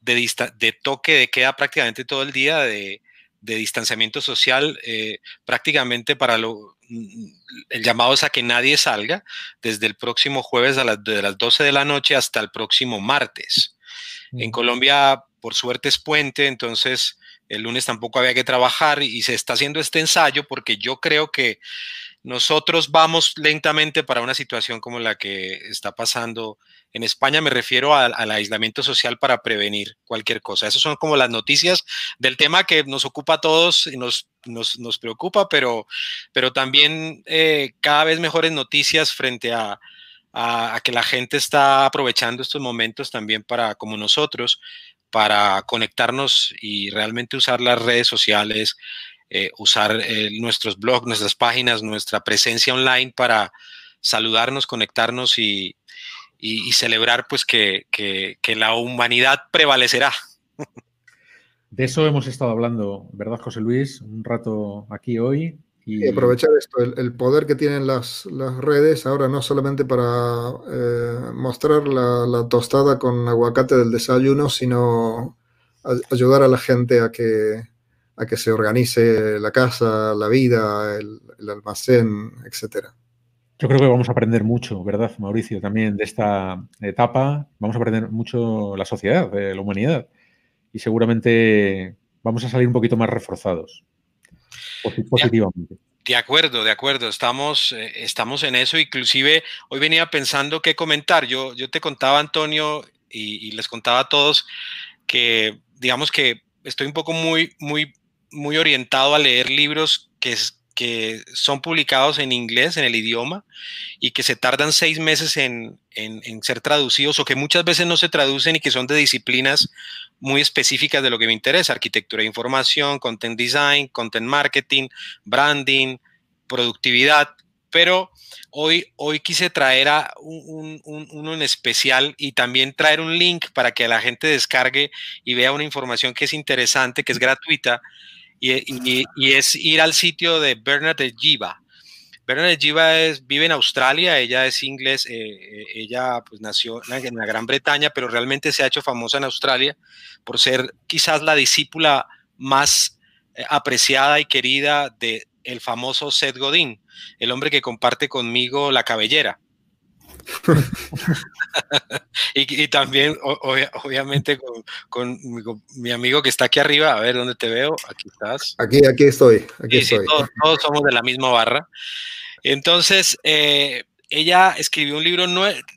S3: de, de toque de queda prácticamente todo el día de, distanciamiento social, eh, prácticamente para lo, el llamado es a que nadie salga desde el próximo jueves a las, de las 12 de la noche hasta el próximo martes. En Colombia, por suerte es puente, entonces el lunes tampoco había que trabajar y se está haciendo este ensayo porque yo creo que nosotros vamos lentamente para una situación como la que está pasando en España. Me refiero al, aislamiento social para prevenir cualquier cosa. Esas son como las noticias del tema que nos ocupa a todos y nos, nos, preocupa, pero, pero también eh, cada vez mejores noticias frente a, a que la gente está aprovechando estos momentos también para, como nosotros, para conectarnos y realmente usar las redes sociales, eh, usar eh, nuestros blogs, nuestras páginas, nuestra presencia online para saludarnos, conectarnos y, celebrar pues que, la humanidad prevalecerá.
S1: De eso hemos estado hablando, ¿verdad, José Luis? Un rato aquí hoy.
S2: Y, aprovechar esto, el, poder que tienen las, redes ahora no solamente para eh, mostrar la, tostada con aguacate del desayuno, sino ayudar a la gente a que, a que se organice la casa, la vida, el, almacén, etc.
S1: Yo creo que vamos a aprender mucho, ¿verdad, Mauricio? También de esta etapa vamos a aprender mucho la sociedad, de la humanidad. Y seguramente vamos a salir un poquito más reforzados positivamente.
S3: De acuerdo, de acuerdo. Estamos, eh, estamos en eso. Inclusive hoy venía pensando qué comentar. Yo, yo te contaba, Antonio, y, y les contaba a todos que, digamos que estoy un poco muy, muy, muy orientado a leer libros que, que son publicados en inglés, en el idioma, y que se tardan seis meses en, ser traducidos o que muchas veces no se traducen y que son de disciplinas muy específicas de lo que me interesa, arquitectura de información, content design, content marketing, branding, productividad, pero hoy, hoy quise traer a uno en especial y también traer un link para que la gente descargue y vea una información que es interesante, que es gratuita, y, es ir al sitio de Bernadette Jiva. Bernadette Jiva es, vive en Australia, ella es inglés, eh, eh, ella pues nació en la Gran Bretaña, pero realmente se ha hecho famosa en Australia por ser quizás la discípula más eh, apreciada y querida de el famoso Seth Godin, el hombre que comparte conmigo la cabellera. y, también, obviamente, con, mi, amigo que está aquí arriba, a ver dónde te veo, aquí estás.
S2: Aquí, aquí estoy. Aquí
S3: todos, somos de la misma barra. Entonces, eh, ella escribió un libro,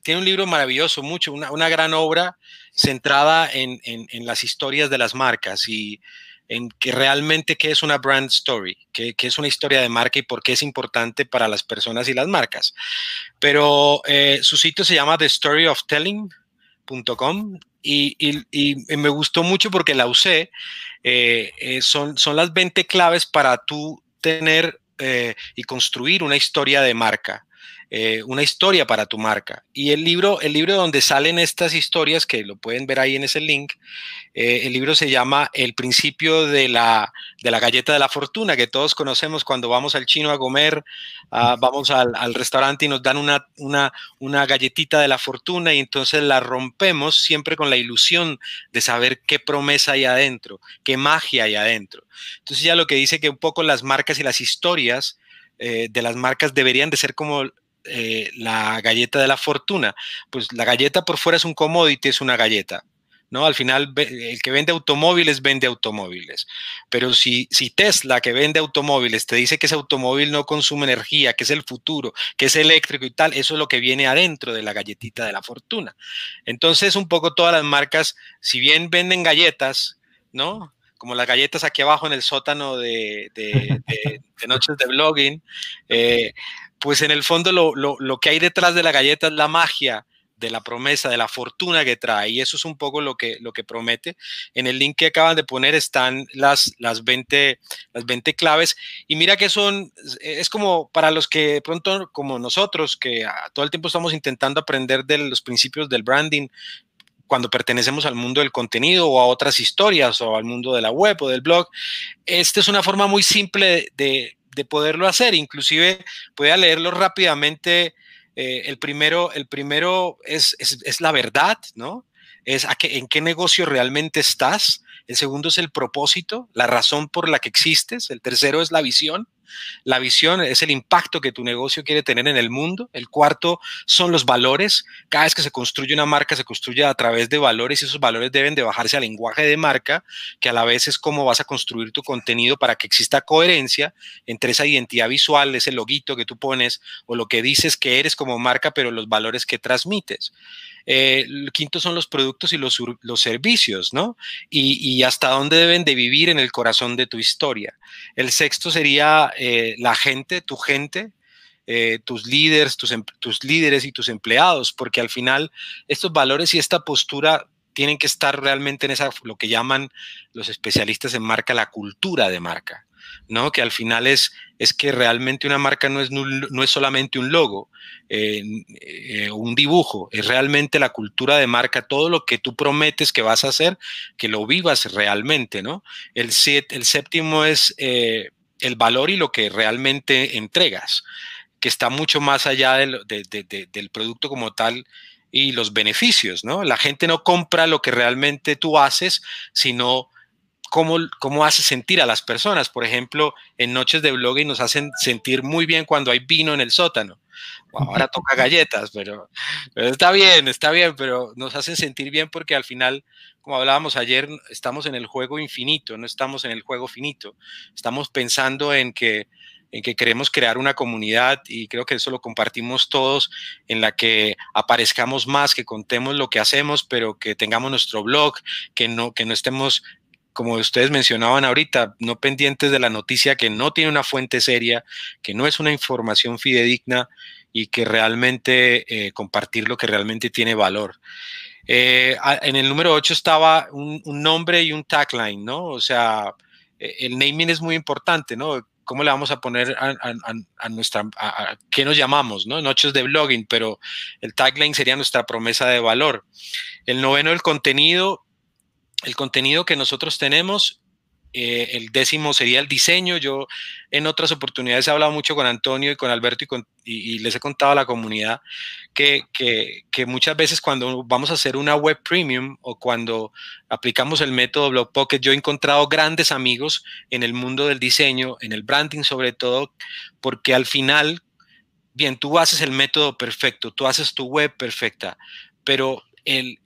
S3: tiene un libro maravilloso, mucho, una, una gran obra centrada en, en, en, las historias de las marcas y en que realmente qué es una brand story, qué, es una historia de marca y por qué es importante para las personas y las marcas. Pero eh, su sitio se llama thestoryoftelling.com y, y, y, me gustó mucho porque la usé. Eh, eh, son, son las 20 claves para tú tener y construir una historia de marca. Eh, una historia para tu marca. Y el libro, el libro donde salen estas historias, que lo pueden ver ahí en ese link, eh, el libro se llama El principio de la, de la galleta de la fortuna, que todos conocemos cuando vamos al chino a comer, ah, vamos al, al, restaurante y nos dan una, una, una galletita de la fortuna y entonces la rompemos siempre con la ilusión de saber qué promesa hay adentro, qué magia hay adentro. Entonces ya lo que dice que un poco las marcas y las historias eh, de las marcas deberían de ser como eh, la galleta de la fortuna. Pues la galleta por fuera es un commodity, es una galleta. ¿no? Al final, el que vende automóviles vende automóviles. Pero si, si Tesla, que vende automóviles, te dice que ese automóvil no consume energía, que es el futuro, que es eléctrico y tal, eso es lo que viene adentro de la galletita de la fortuna. Entonces, un poco todas las marcas, si bien venden galletas, ¿no? Como las galletas aquí abajo en el sótano de, Noches de Blogging, eh, pues en el fondo lo, que hay detrás de la galleta es la magia de la promesa, de la fortuna que trae. Y eso es un poco lo que, lo que promete. En el link que acaban de poner están las, las, 20, las 20 claves. Y mira que son, es como para los que pronto, como nosotros, que todo el tiempo estamos intentando aprender de los principios del branding, cuando pertenecemos al mundo del contenido o a otras historias o al mundo de la web o del blog. Esta es una forma muy simple de, de poderlo hacer. Inclusive voy a leerlo rápidamente. Eh, el primero, el primero es, es, la verdad, ¿no? Es a en qué negocio realmente estás. El segundo es el propósito, la razón por la que existes. El tercero es la visión. La visión es el impacto que tu negocio quiere tener en el mundo. El cuarto son los valores. Cada vez que se construye una marca, se construye a través de valores y esos valores deben de bajarse al lenguaje de marca, que a la vez es cómo vas a construir tu contenido para que exista coherencia entre esa identidad visual, ese loguito que tú pones o lo que dices que eres como marca, pero los valores que transmites. Eh, el quinto son los productos y los, servicios, ¿no? Y, hasta dónde deben de vivir en el corazón de tu historia. El sexto sería eh, la gente, tu gente, eh, tus líderes, em, tus líderes y tus empleados, porque al final estos valores y esta postura tienen que estar realmente en esa, lo que llaman los especialistas en marca, la cultura de marca. ¿no? Que al final es, es que realmente una marca no es, no es solamente un logo, eh, eh, un dibujo, es realmente la cultura de marca, todo lo que tú prometes que vas a hacer, que lo vivas realmente, ¿no? El, séptimo es el valor y lo que realmente entregas, que está mucho más allá del, del producto como tal y los beneficios, ¿no? La gente no compra lo que realmente tú haces, sino cómo, cómo hace sentir a las personas. Por ejemplo, en noches de blogging nos hacen sentir muy bien cuando hay vino en el sótano. Ahora toca galletas, pero, está bien, está bien, pero nos hacen sentir bien porque al final, como hablábamos ayer, estamos en el juego infinito, no estamos en el juego finito. Estamos pensando en que, en que queremos crear una comunidad y creo que eso lo compartimos todos, en la que aparezcamos más, que contemos lo que hacemos, pero que tengamos nuestro blog, que no, que no estemos como ustedes mencionaban ahorita, no pendientes de la noticia que no tiene una fuente seria, que no es una información fidedigna y que realmente eh, compartir lo que realmente tiene valor. Eh, en el número 8 estaba un, nombre y un tagline, ¿no? O sea, e, el naming es muy importante, ¿no? ¿Cómo le vamos a poner a, nuestra, a, qué nos llamamos, ¿no? Noches de blogging, pero el tagline sería nuestra promesa de valor. El noveno, el contenido, el contenido que nosotros tenemos. Eh, el décimo sería el diseño. Yo en otras oportunidades he hablado mucho con Antonio y con Alberto y, les he contado a la comunidad que, muchas veces cuando vamos a hacer una web premium o cuando aplicamos el método Blog Pocket, yo he encontrado grandes amigos en el mundo del diseño, en el branding sobre todo, porque al final, bien, tú haces el método perfecto, tú haces tu web perfecta, pero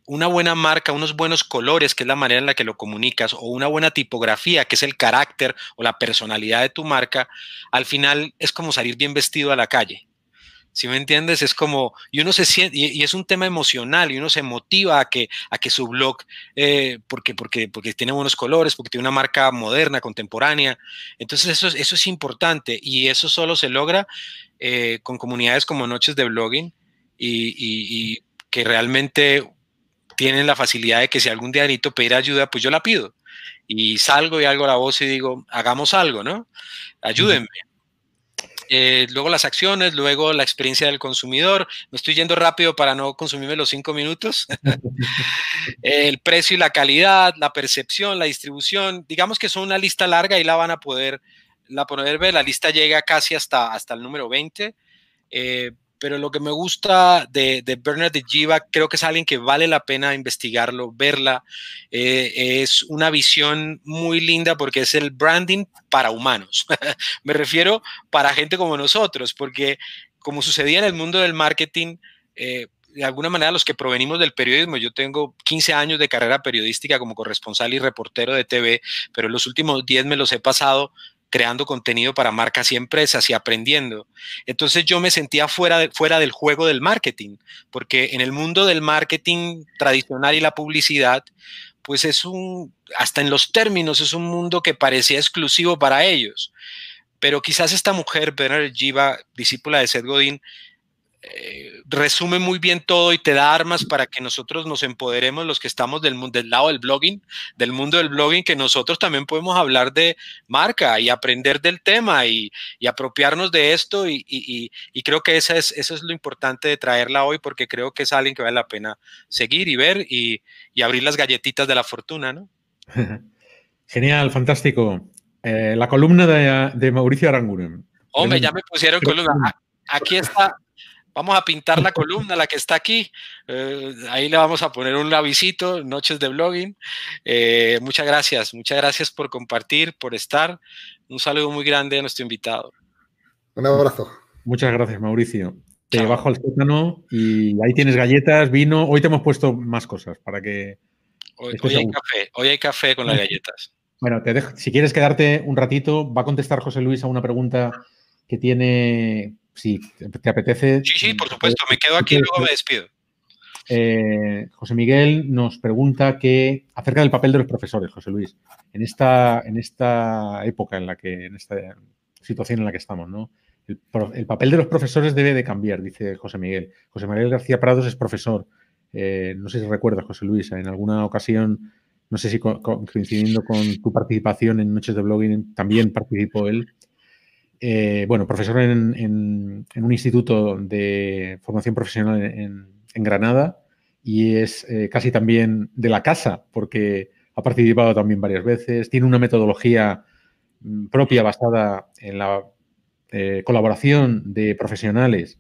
S3: una buena marca, unos buenos colores, que es la manera en la que lo comunicas, o una buena tipografía, que es el carácter o la personalidad de tu marca, al final es como salir bien vestido a la calle. Si me entiendes? Es como, y uno se siente, y, es un tema emocional, y uno se motiva a que, a que su blog, eh, porque, porque, porque tiene buenos colores, porque tiene una marca moderna, contemporánea. Entonces eso, eso es importante, y eso solo se logra eh, con comunidades como Noches de Blogging, y que realmente tienen la facilidad de que si algún día necesito pedir ayuda, pues yo la pido. Y salgo y hago la voz y digo, hagamos algo, ¿no? Ayúdenme. Eh, luego las acciones, luego la experiencia del consumidor. Me estoy yendo rápido para no consumirme los cinco minutos. el precio y la calidad, la percepción, la distribución. Digamos que son una lista larga y la van a poder, la poder ver. La lista llega casi hasta, hasta el número 20 pero lo que me gusta de, Bernard de Giva, creo que es alguien que vale la pena investigarlo, verla. Eh, es una visión muy linda porque es el branding para humanos. me refiero para gente como nosotros, porque como sucedía en el mundo del marketing, eh, de alguna manera los que provenimos del periodismo, yo tengo 15 años de carrera periodística como corresponsal y reportero de TV, pero los últimos 10 me los he pasado creando contenido para marcas y empresas y aprendiendo. Entonces yo me sentía fuera, fuera del juego del marketing, porque en el mundo del marketing tradicional y la publicidad, pues es un, hasta en los términos, es un mundo que parecía exclusivo para ellos. Pero quizás esta mujer, Bernard Giva, discípula de Seth Godin, eh, resume muy bien todo y te da armas para que nosotros nos empoderemos los que estamos del, del lado del blogging, del mundo del blogging, que nosotros también podemos hablar de marca y aprender del tema y, apropiarnos de esto y, creo que esa es, eso es lo importante de traerla hoy porque creo que es alguien que vale la pena seguir y ver y, abrir las galletitas de la fortuna, ¿no?
S1: Genial, fantástico. Eh, la columna de, Mauricio Aranguren.
S3: Hombre, ya me pusieron columna. Aquí está, Vamos a pintar la columna, la que está aquí. Eh, ahí le vamos a poner un avisito, Noches de Blogging. Eh, muchas gracias, muchas gracias por compartir, por estar. Un saludo muy grande a nuestro invitado.
S2: Un abrazo.
S1: Muchas gracias, Mauricio. Te bajo al sótano y ahí tienes galletas, vino. Hoy te hemos puesto más cosas para que.
S3: Hoy, hay café, hoy hay café con las galletas.
S1: Bueno, te dejo, si quieres quedarte un ratito, va a contestar José Luis a una pregunta que tiene si te apetece.
S3: Sí, sí, por supuesto, me quedo aquí y luego me despido.
S1: Eh, José Miguel nos pregunta que acerca del papel de los profesores, José Luis, en esta, en esta época en la que, en esta situación en la que estamos, ¿no? El, papel de los profesores debe de cambiar, dice José Miguel. José Miguel García Prados es profesor. Eh, no sé si recuerdas, José Luis, en alguna ocasión, no sé si coincidiendo con tu participación en Noches de Blogging, también participó él. Eh, bueno, profesor en, un instituto de formación profesional en, Granada y es eh, casi también de la casa porque ha participado también varias veces, tiene una metodología mm, propia basada en la eh, colaboración de profesionales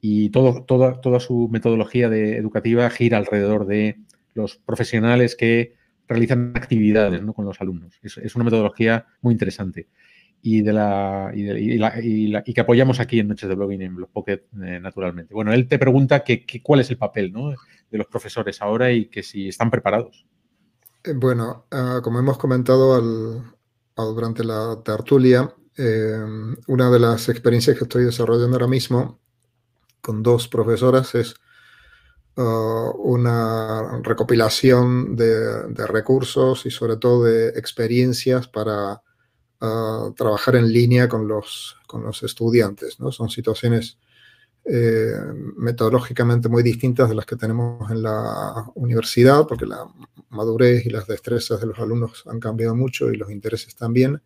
S1: y todo, toda, su metodología de educativa gira alrededor de los profesionales que realizan actividades con los alumnos. Es, una metodología muy interesante y, de la, y, que apoyamos aquí en Noches de Blogging en Blog Pocket eh, naturalmente. Bueno, él te pregunta que, cuál es el papel de los profesores ahora y que si están preparados.
S2: Eh, bueno, ah, como hemos comentado durante la tertulia, una de las experiencias que estoy desarrollando ahora mismo con dos profesoras es uh, una recopilación de, recursos y sobre todo de experiencias para uh, trabajar en línea con los, con los estudiantes. ¿no? Son situaciones eh, metodológicamente muy distintas de las que tenemos en la universidad, porque la madurez y las destrezas de los alumnos han cambiado mucho y los intereses también,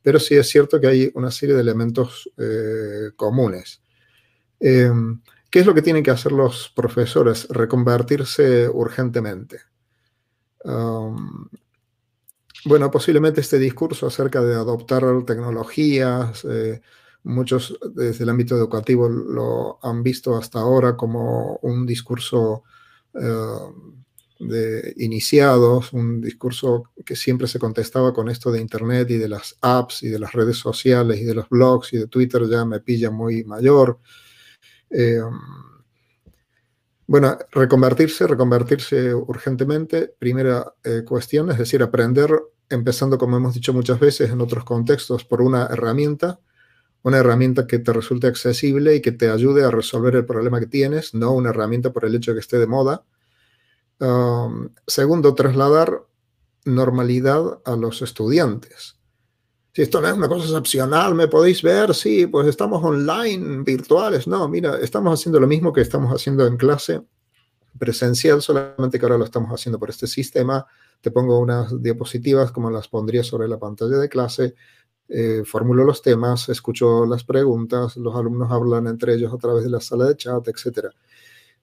S2: pero sí es cierto que hay una serie de elementos eh, comunes. Em, ¿Qué es lo que tienen que hacer los profesores? Reconvertirse urgentemente. Bueno, posiblemente este discurso acerca de adoptar tecnologías, eh, muchos desde el ámbito educativo lo han visto hasta ahora como un discurso eh, de iniciados, un discurso que siempre se contestaba con esto de Internet y de las apps y de las redes sociales y de los blogs y de Twitter ya me pilla muy mayor. Eh, bueno, reconvertirse, reconvertirse urgentemente, primera eh, cuestión, es decir, aprender, empezando, como hemos dicho muchas veces en otros contextos, por una herramienta, una herramienta que te resulte accesible y que te ayude a resolver el problema que tienes, no una herramienta por el hecho de que esté de moda. Um, segundo, trasladar normalidad a los estudiantes si esto no es una cosa excepcional, me podéis ver, sí, pues estamos online, virtuales. No, mira, estamos haciendo lo mismo que estamos haciendo en clase presencial, solamente que ahora lo estamos haciendo por este sistema. Te pongo unas diapositivas como las pondría sobre la pantalla de clase, eh, formulo los temas, escucho las preguntas, los alumnos hablan entre ellos a través de la sala de chat, etc.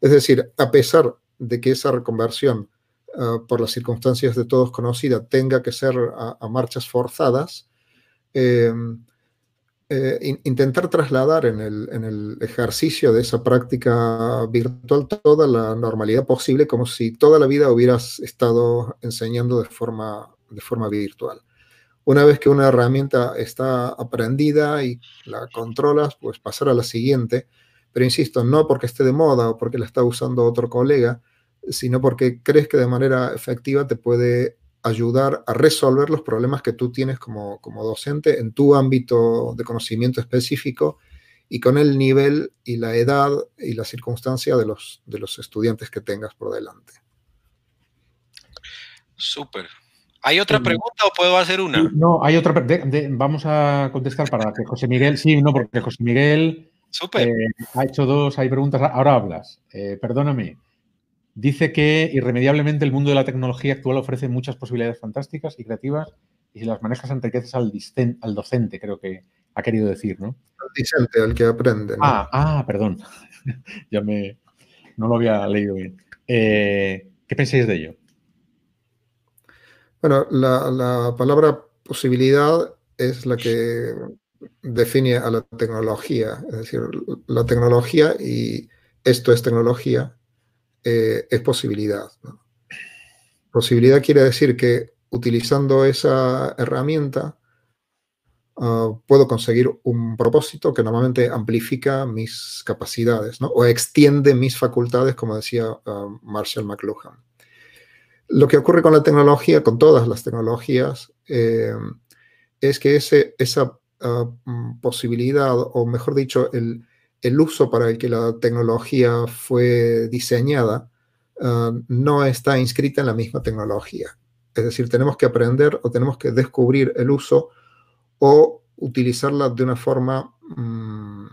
S2: Es decir, a pesar de que esa reconversión ah, por las circunstancias de todos conocida tenga que ser a marchas forzadas, Em, eh, intentar trasladar en el, ejercicio de esa práctica virtual toda la normalidad posible, como si toda la vida hubieras estado enseñando de forma, de forma virtual. Una vez que una herramienta está aprendida y la controlas, pues pasar a la siguiente. Pero insisto, no porque esté de moda o porque la está usando otro colega, sino porque crees que de manera efectiva te puede ayudar a resolver los problemas que tú tienes como, docente en tu ámbito de conocimiento específico y con el nivel y la edad y la circunstancia de los, de los estudiantes que tengas por delante.
S3: Súper. ¿Hay otra pregunta o puedo hacer una?
S1: No, hay otra. vamos a contestar para que José Miguel, sí, no, porque José Miguel
S3: Súper.
S1: Eh, ha hecho dos, hay preguntas. Ahora hablas. Eh, perdóname. Dice que irremediablemente el mundo de la tecnología actual ofrece muchas posibilidades fantásticas y creativas y si las manejas enriqueces al, al docente, creo que ha querido decir, ¿no?
S2: Al docente, al que aprende.
S1: Ah, ah, perdón. ya me... No lo había leído bien. Eh, ¿Qué pensáis de ello?
S2: Bueno, la, la palabra posibilidad es la que define a la tecnología. Es decir, la tecnología y esto es tecnología eh, es posibilidad. Posibilidad quiere decir que utilizando esa herramienta ah, puedo conseguir un propósito que normalmente amplifica mis capacidades o extiende mis facultades, como decía ah, Marshall McLuhan. Lo que ocurre con la tecnología, con todas las tecnologías, eh, es que ese, esa ah, posibilidad, o mejor dicho, el, el uso para el que la tecnología fue diseñada ah, no está inscrita en la misma tecnología. Es decir, tenemos que aprender o tenemos que descubrir el uso o utilizarla de una forma mm,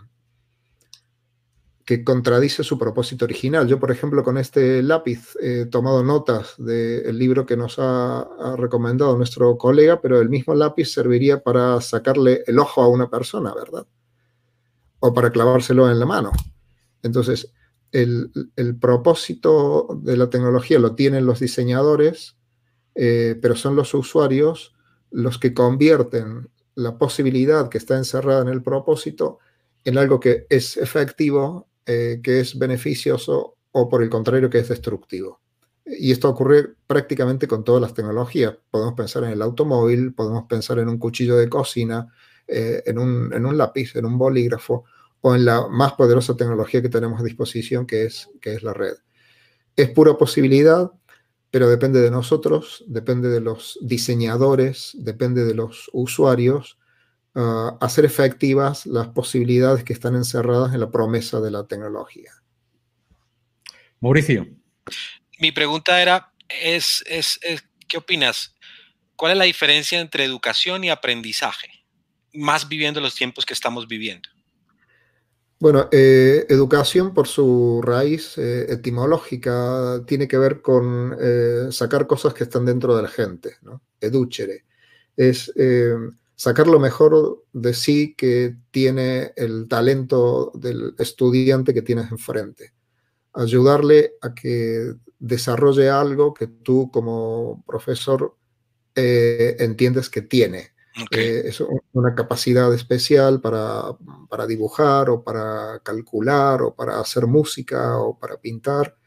S2: que contradice su propósito original. Yo, por ejemplo, con este lápiz he tomado notas del libro que nos ha, recomendado nuestro colega, pero el mismo lápiz serviría para sacarle el ojo a una persona, ¿verdad? O para clavárselo en la mano. Entonces, el, propósito de la tecnología lo tienen los diseñadores, eh, pero son los usuarios los que convierten la posibilidad que está encerrada en el propósito en algo que es efectivo, eh, que es beneficioso o por el contrario que es destructivo. Y esto ocurre prácticamente con todas las tecnologías. Podemos pensar en el automóvil, podemos pensar en un cuchillo de cocina, eh, en, un, lápiz, en un bolígrafo o en la más poderosa tecnología que tenemos a disposición, que es, que es la red. Es pura posibilidad, pero depende de nosotros, depende de los diseñadores, depende de los usuarios, uh, hacer efectivas las posibilidades que están encerradas en la promesa de la tecnología.
S1: Mauricio.
S3: Mi pregunta era, es, es, ¿qué opinas? ¿Cuál es la diferencia entre educación y aprendizaje? Más viviendo los tiempos que estamos viviendo.
S2: Bueno, eh, educación por su raíz eh, etimológica tiene que ver con eh, sacar cosas que están dentro de la gente, ¿no? Educere. Es sacar lo mejor de sí que tiene el talento del estudiante que tienes enfrente. Ayudarle a que desarrolle algo que tú como profesor entiendes que tiene. Eh, es una capacidad especial para, dibujar o para calcular o para hacer música o para pintar.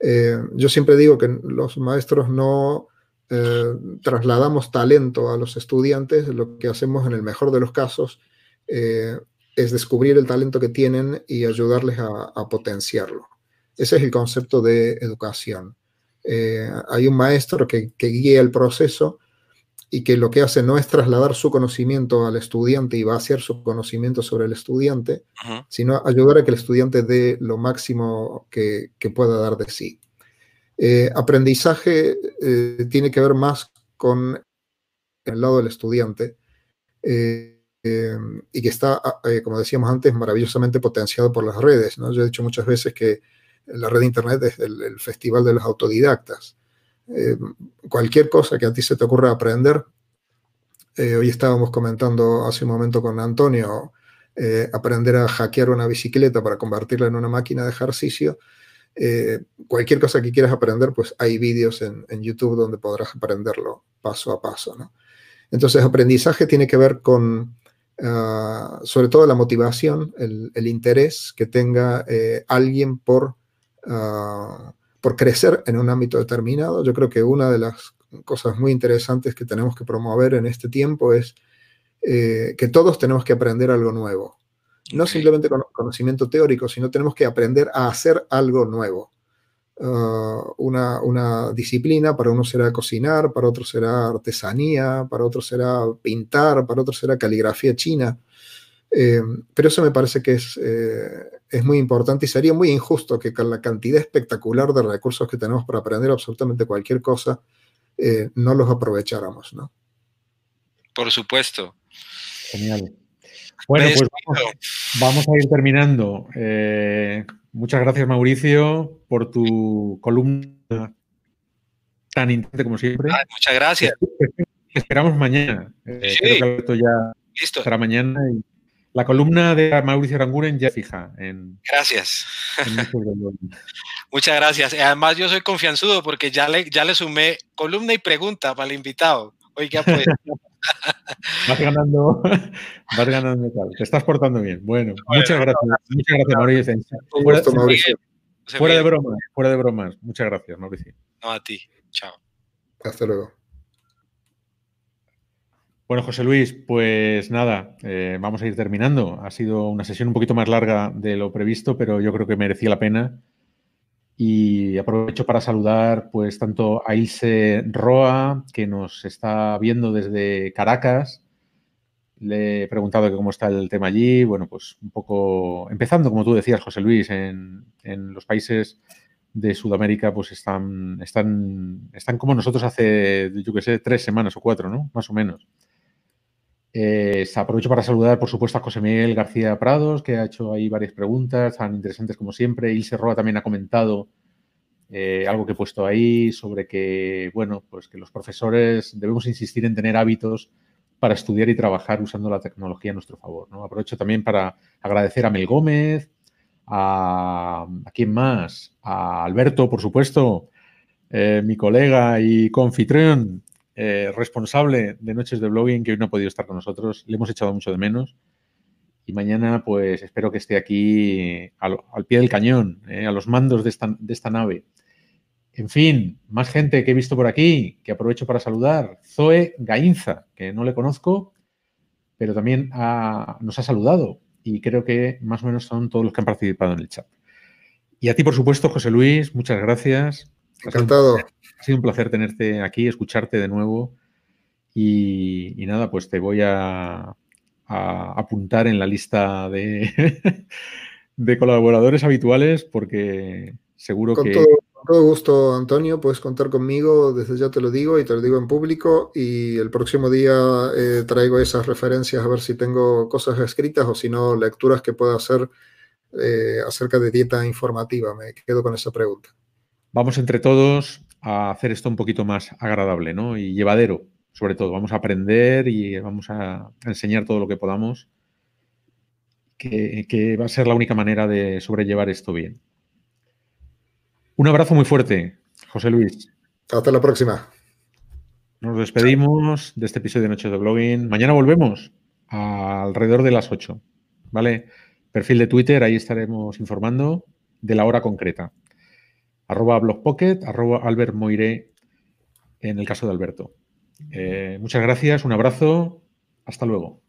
S2: Eh, yo siempre digo que los maestros no eh, trasladamos talento a los estudiantes, lo que hacemos en el mejor de los casos es descubrir el talento que tienen y ayudarles a, potenciarlo. Ese es el concepto de educación. hay un maestro que guía el proceso y que lo que hace no es trasladar su conocimiento al estudiante y vaciar su conocimiento sobre el estudiante, sino ayudar a que el estudiante dé lo máximo que, pueda dar de sí. Eh, aprendizaje eh, tiene que ver más con el lado del estudiante eh, y que está, como decíamos antes, maravillosamente potenciado por las redes. ¿no? Yo he dicho muchas veces que la red de Internet es el festival de los autodidactas. Eh, cualquier cosa que a ti se te ocurra aprender. Eh, hoy estábamos comentando hace un momento con Antonio, eh, aprender a hackear una bicicleta para convertirla en una máquina de ejercicio. cualquier cosa que quieras aprender, pues hay vídeos en, YouTube donde podrás aprenderlo paso a paso. Entonces, aprendizaje tiene que ver con, ah, sobre todo, la motivación, el, interés que tenga alguien por uh, por crecer en un ámbito determinado. Yo creo que una de las cosas muy interesantes que tenemos que promover en este tiempo es eh, que todos tenemos que aprender algo nuevo. No simplemente con conocimiento teórico, sino tenemos que aprender a hacer algo nuevo. Ah, una, una, disciplina, para uno será cocinar, para otro será artesanía, para otro será pintar, para otro será caligrafía china. Eh, pero eso me parece que es, eh, es muy importante y sería muy injusto que con la cantidad espectacular de recursos que tenemos para aprender absolutamente cualquier cosa, eh, no los aprovecháramos, ¿no?
S3: Por supuesto.
S1: Genial. Bueno, pues vamos, a ir terminando. muchas gracias, Mauricio, por tu columna tan intensa como siempre.
S3: muchas gracias.
S1: Esperamos mañana. Sí. Creo que ya Listo. para mañana y la columna de Mauricio Aranguren ya fija. En,
S3: gracias. Muchas gracias. Además, yo soy confianzudo porque ya le, ya le sumé columna y pregunta para el invitado. Oiga, pues.
S1: vas ganando, vas ganando tal. Te estás portando bien. Bueno, muchas gracias. Muchas gracias, Mauricio. Fuera, Mauricio. fuera de bromas, fuera de bromas. Muchas gracias, Mauricio.
S3: No, a ti. Chao.
S2: Hasta luego.
S1: Bueno, José Luis, pues nada, eh, vamos a ir terminando. Ha sido una sesión un poquito más larga de lo previsto, pero yo creo que merecía la pena. Y aprovecho para saludar pues tanto a Ilse Roa, que nos está viendo desde Caracas. Le he preguntado cómo está el tema allí. Bueno, pues un poco, empezando, como tú decías, José Luis, en, en los países de Sudamérica, pues están, están, están como nosotros hace, yo qué sé, tres semanas o cuatro, ¿no? Más o menos. Eh, aprovecho para saludar, por supuesto, a José Miguel García Prados, que ha hecho ahí varias preguntas tan interesantes como siempre. Ilse Roa también ha comentado eh, algo que he puesto ahí sobre que, bueno, pues que los profesores debemos insistir en tener hábitos para estudiar y trabajar usando la tecnología a nuestro favor. ¿no? Aprovecho también para agradecer a Mel Gómez, a, ¿a quién más? A Alberto, por supuesto, eh, mi colega y confitrión, eh, responsable de Noches de Blogging, que hoy no ha podido estar con nosotros. Le hemos echado mucho de menos. Y mañana, pues espero que esté aquí al, pie del cañón, eh, a los mandos de esta, nave. En fin, más gente que he visto por aquí, que aprovecho para saludar. Zoe Gainza, que no le conozco, pero también nos ha saludado y creo que más o menos son todos los que han participado en el chat. Y a ti, por supuesto, José Luis, muchas gracias.
S2: Encantado.
S1: Ha sido un placer tenerte aquí, escucharte de nuevo. Y, nada, pues te voy a, apuntar en la lista de, de, colaboradores habituales porque seguro que...
S2: Todo, con todo gusto, Antonio, puedes contar conmigo, desde ya te lo digo y te lo digo en público y el próximo día eh, traigo esas referencias a ver si tengo cosas escritas o si no, lecturas que pueda hacer eh, acerca de dieta informativa. Me quedo con esa pregunta.
S1: Vamos entre todos a hacer esto un poquito más agradable ¿no? y llevadero, sobre todo. Vamos a aprender y vamos a enseñar todo lo que podamos, que, que va a ser la única manera de sobrellevar esto bien. Un abrazo muy fuerte, José Luis.
S2: Hasta la próxima.
S1: Nos despedimos de este episodio de Noche de Blogging. Mañana volvemos alrededor de las 8. ¿Vale? perfil de Twitter, ahí estaremos informando de la hora concreta. Arroba blogpocket, arroba Albert Moiré, en el caso de Alberto. Eh, muchas gracias, un abrazo, hasta luego.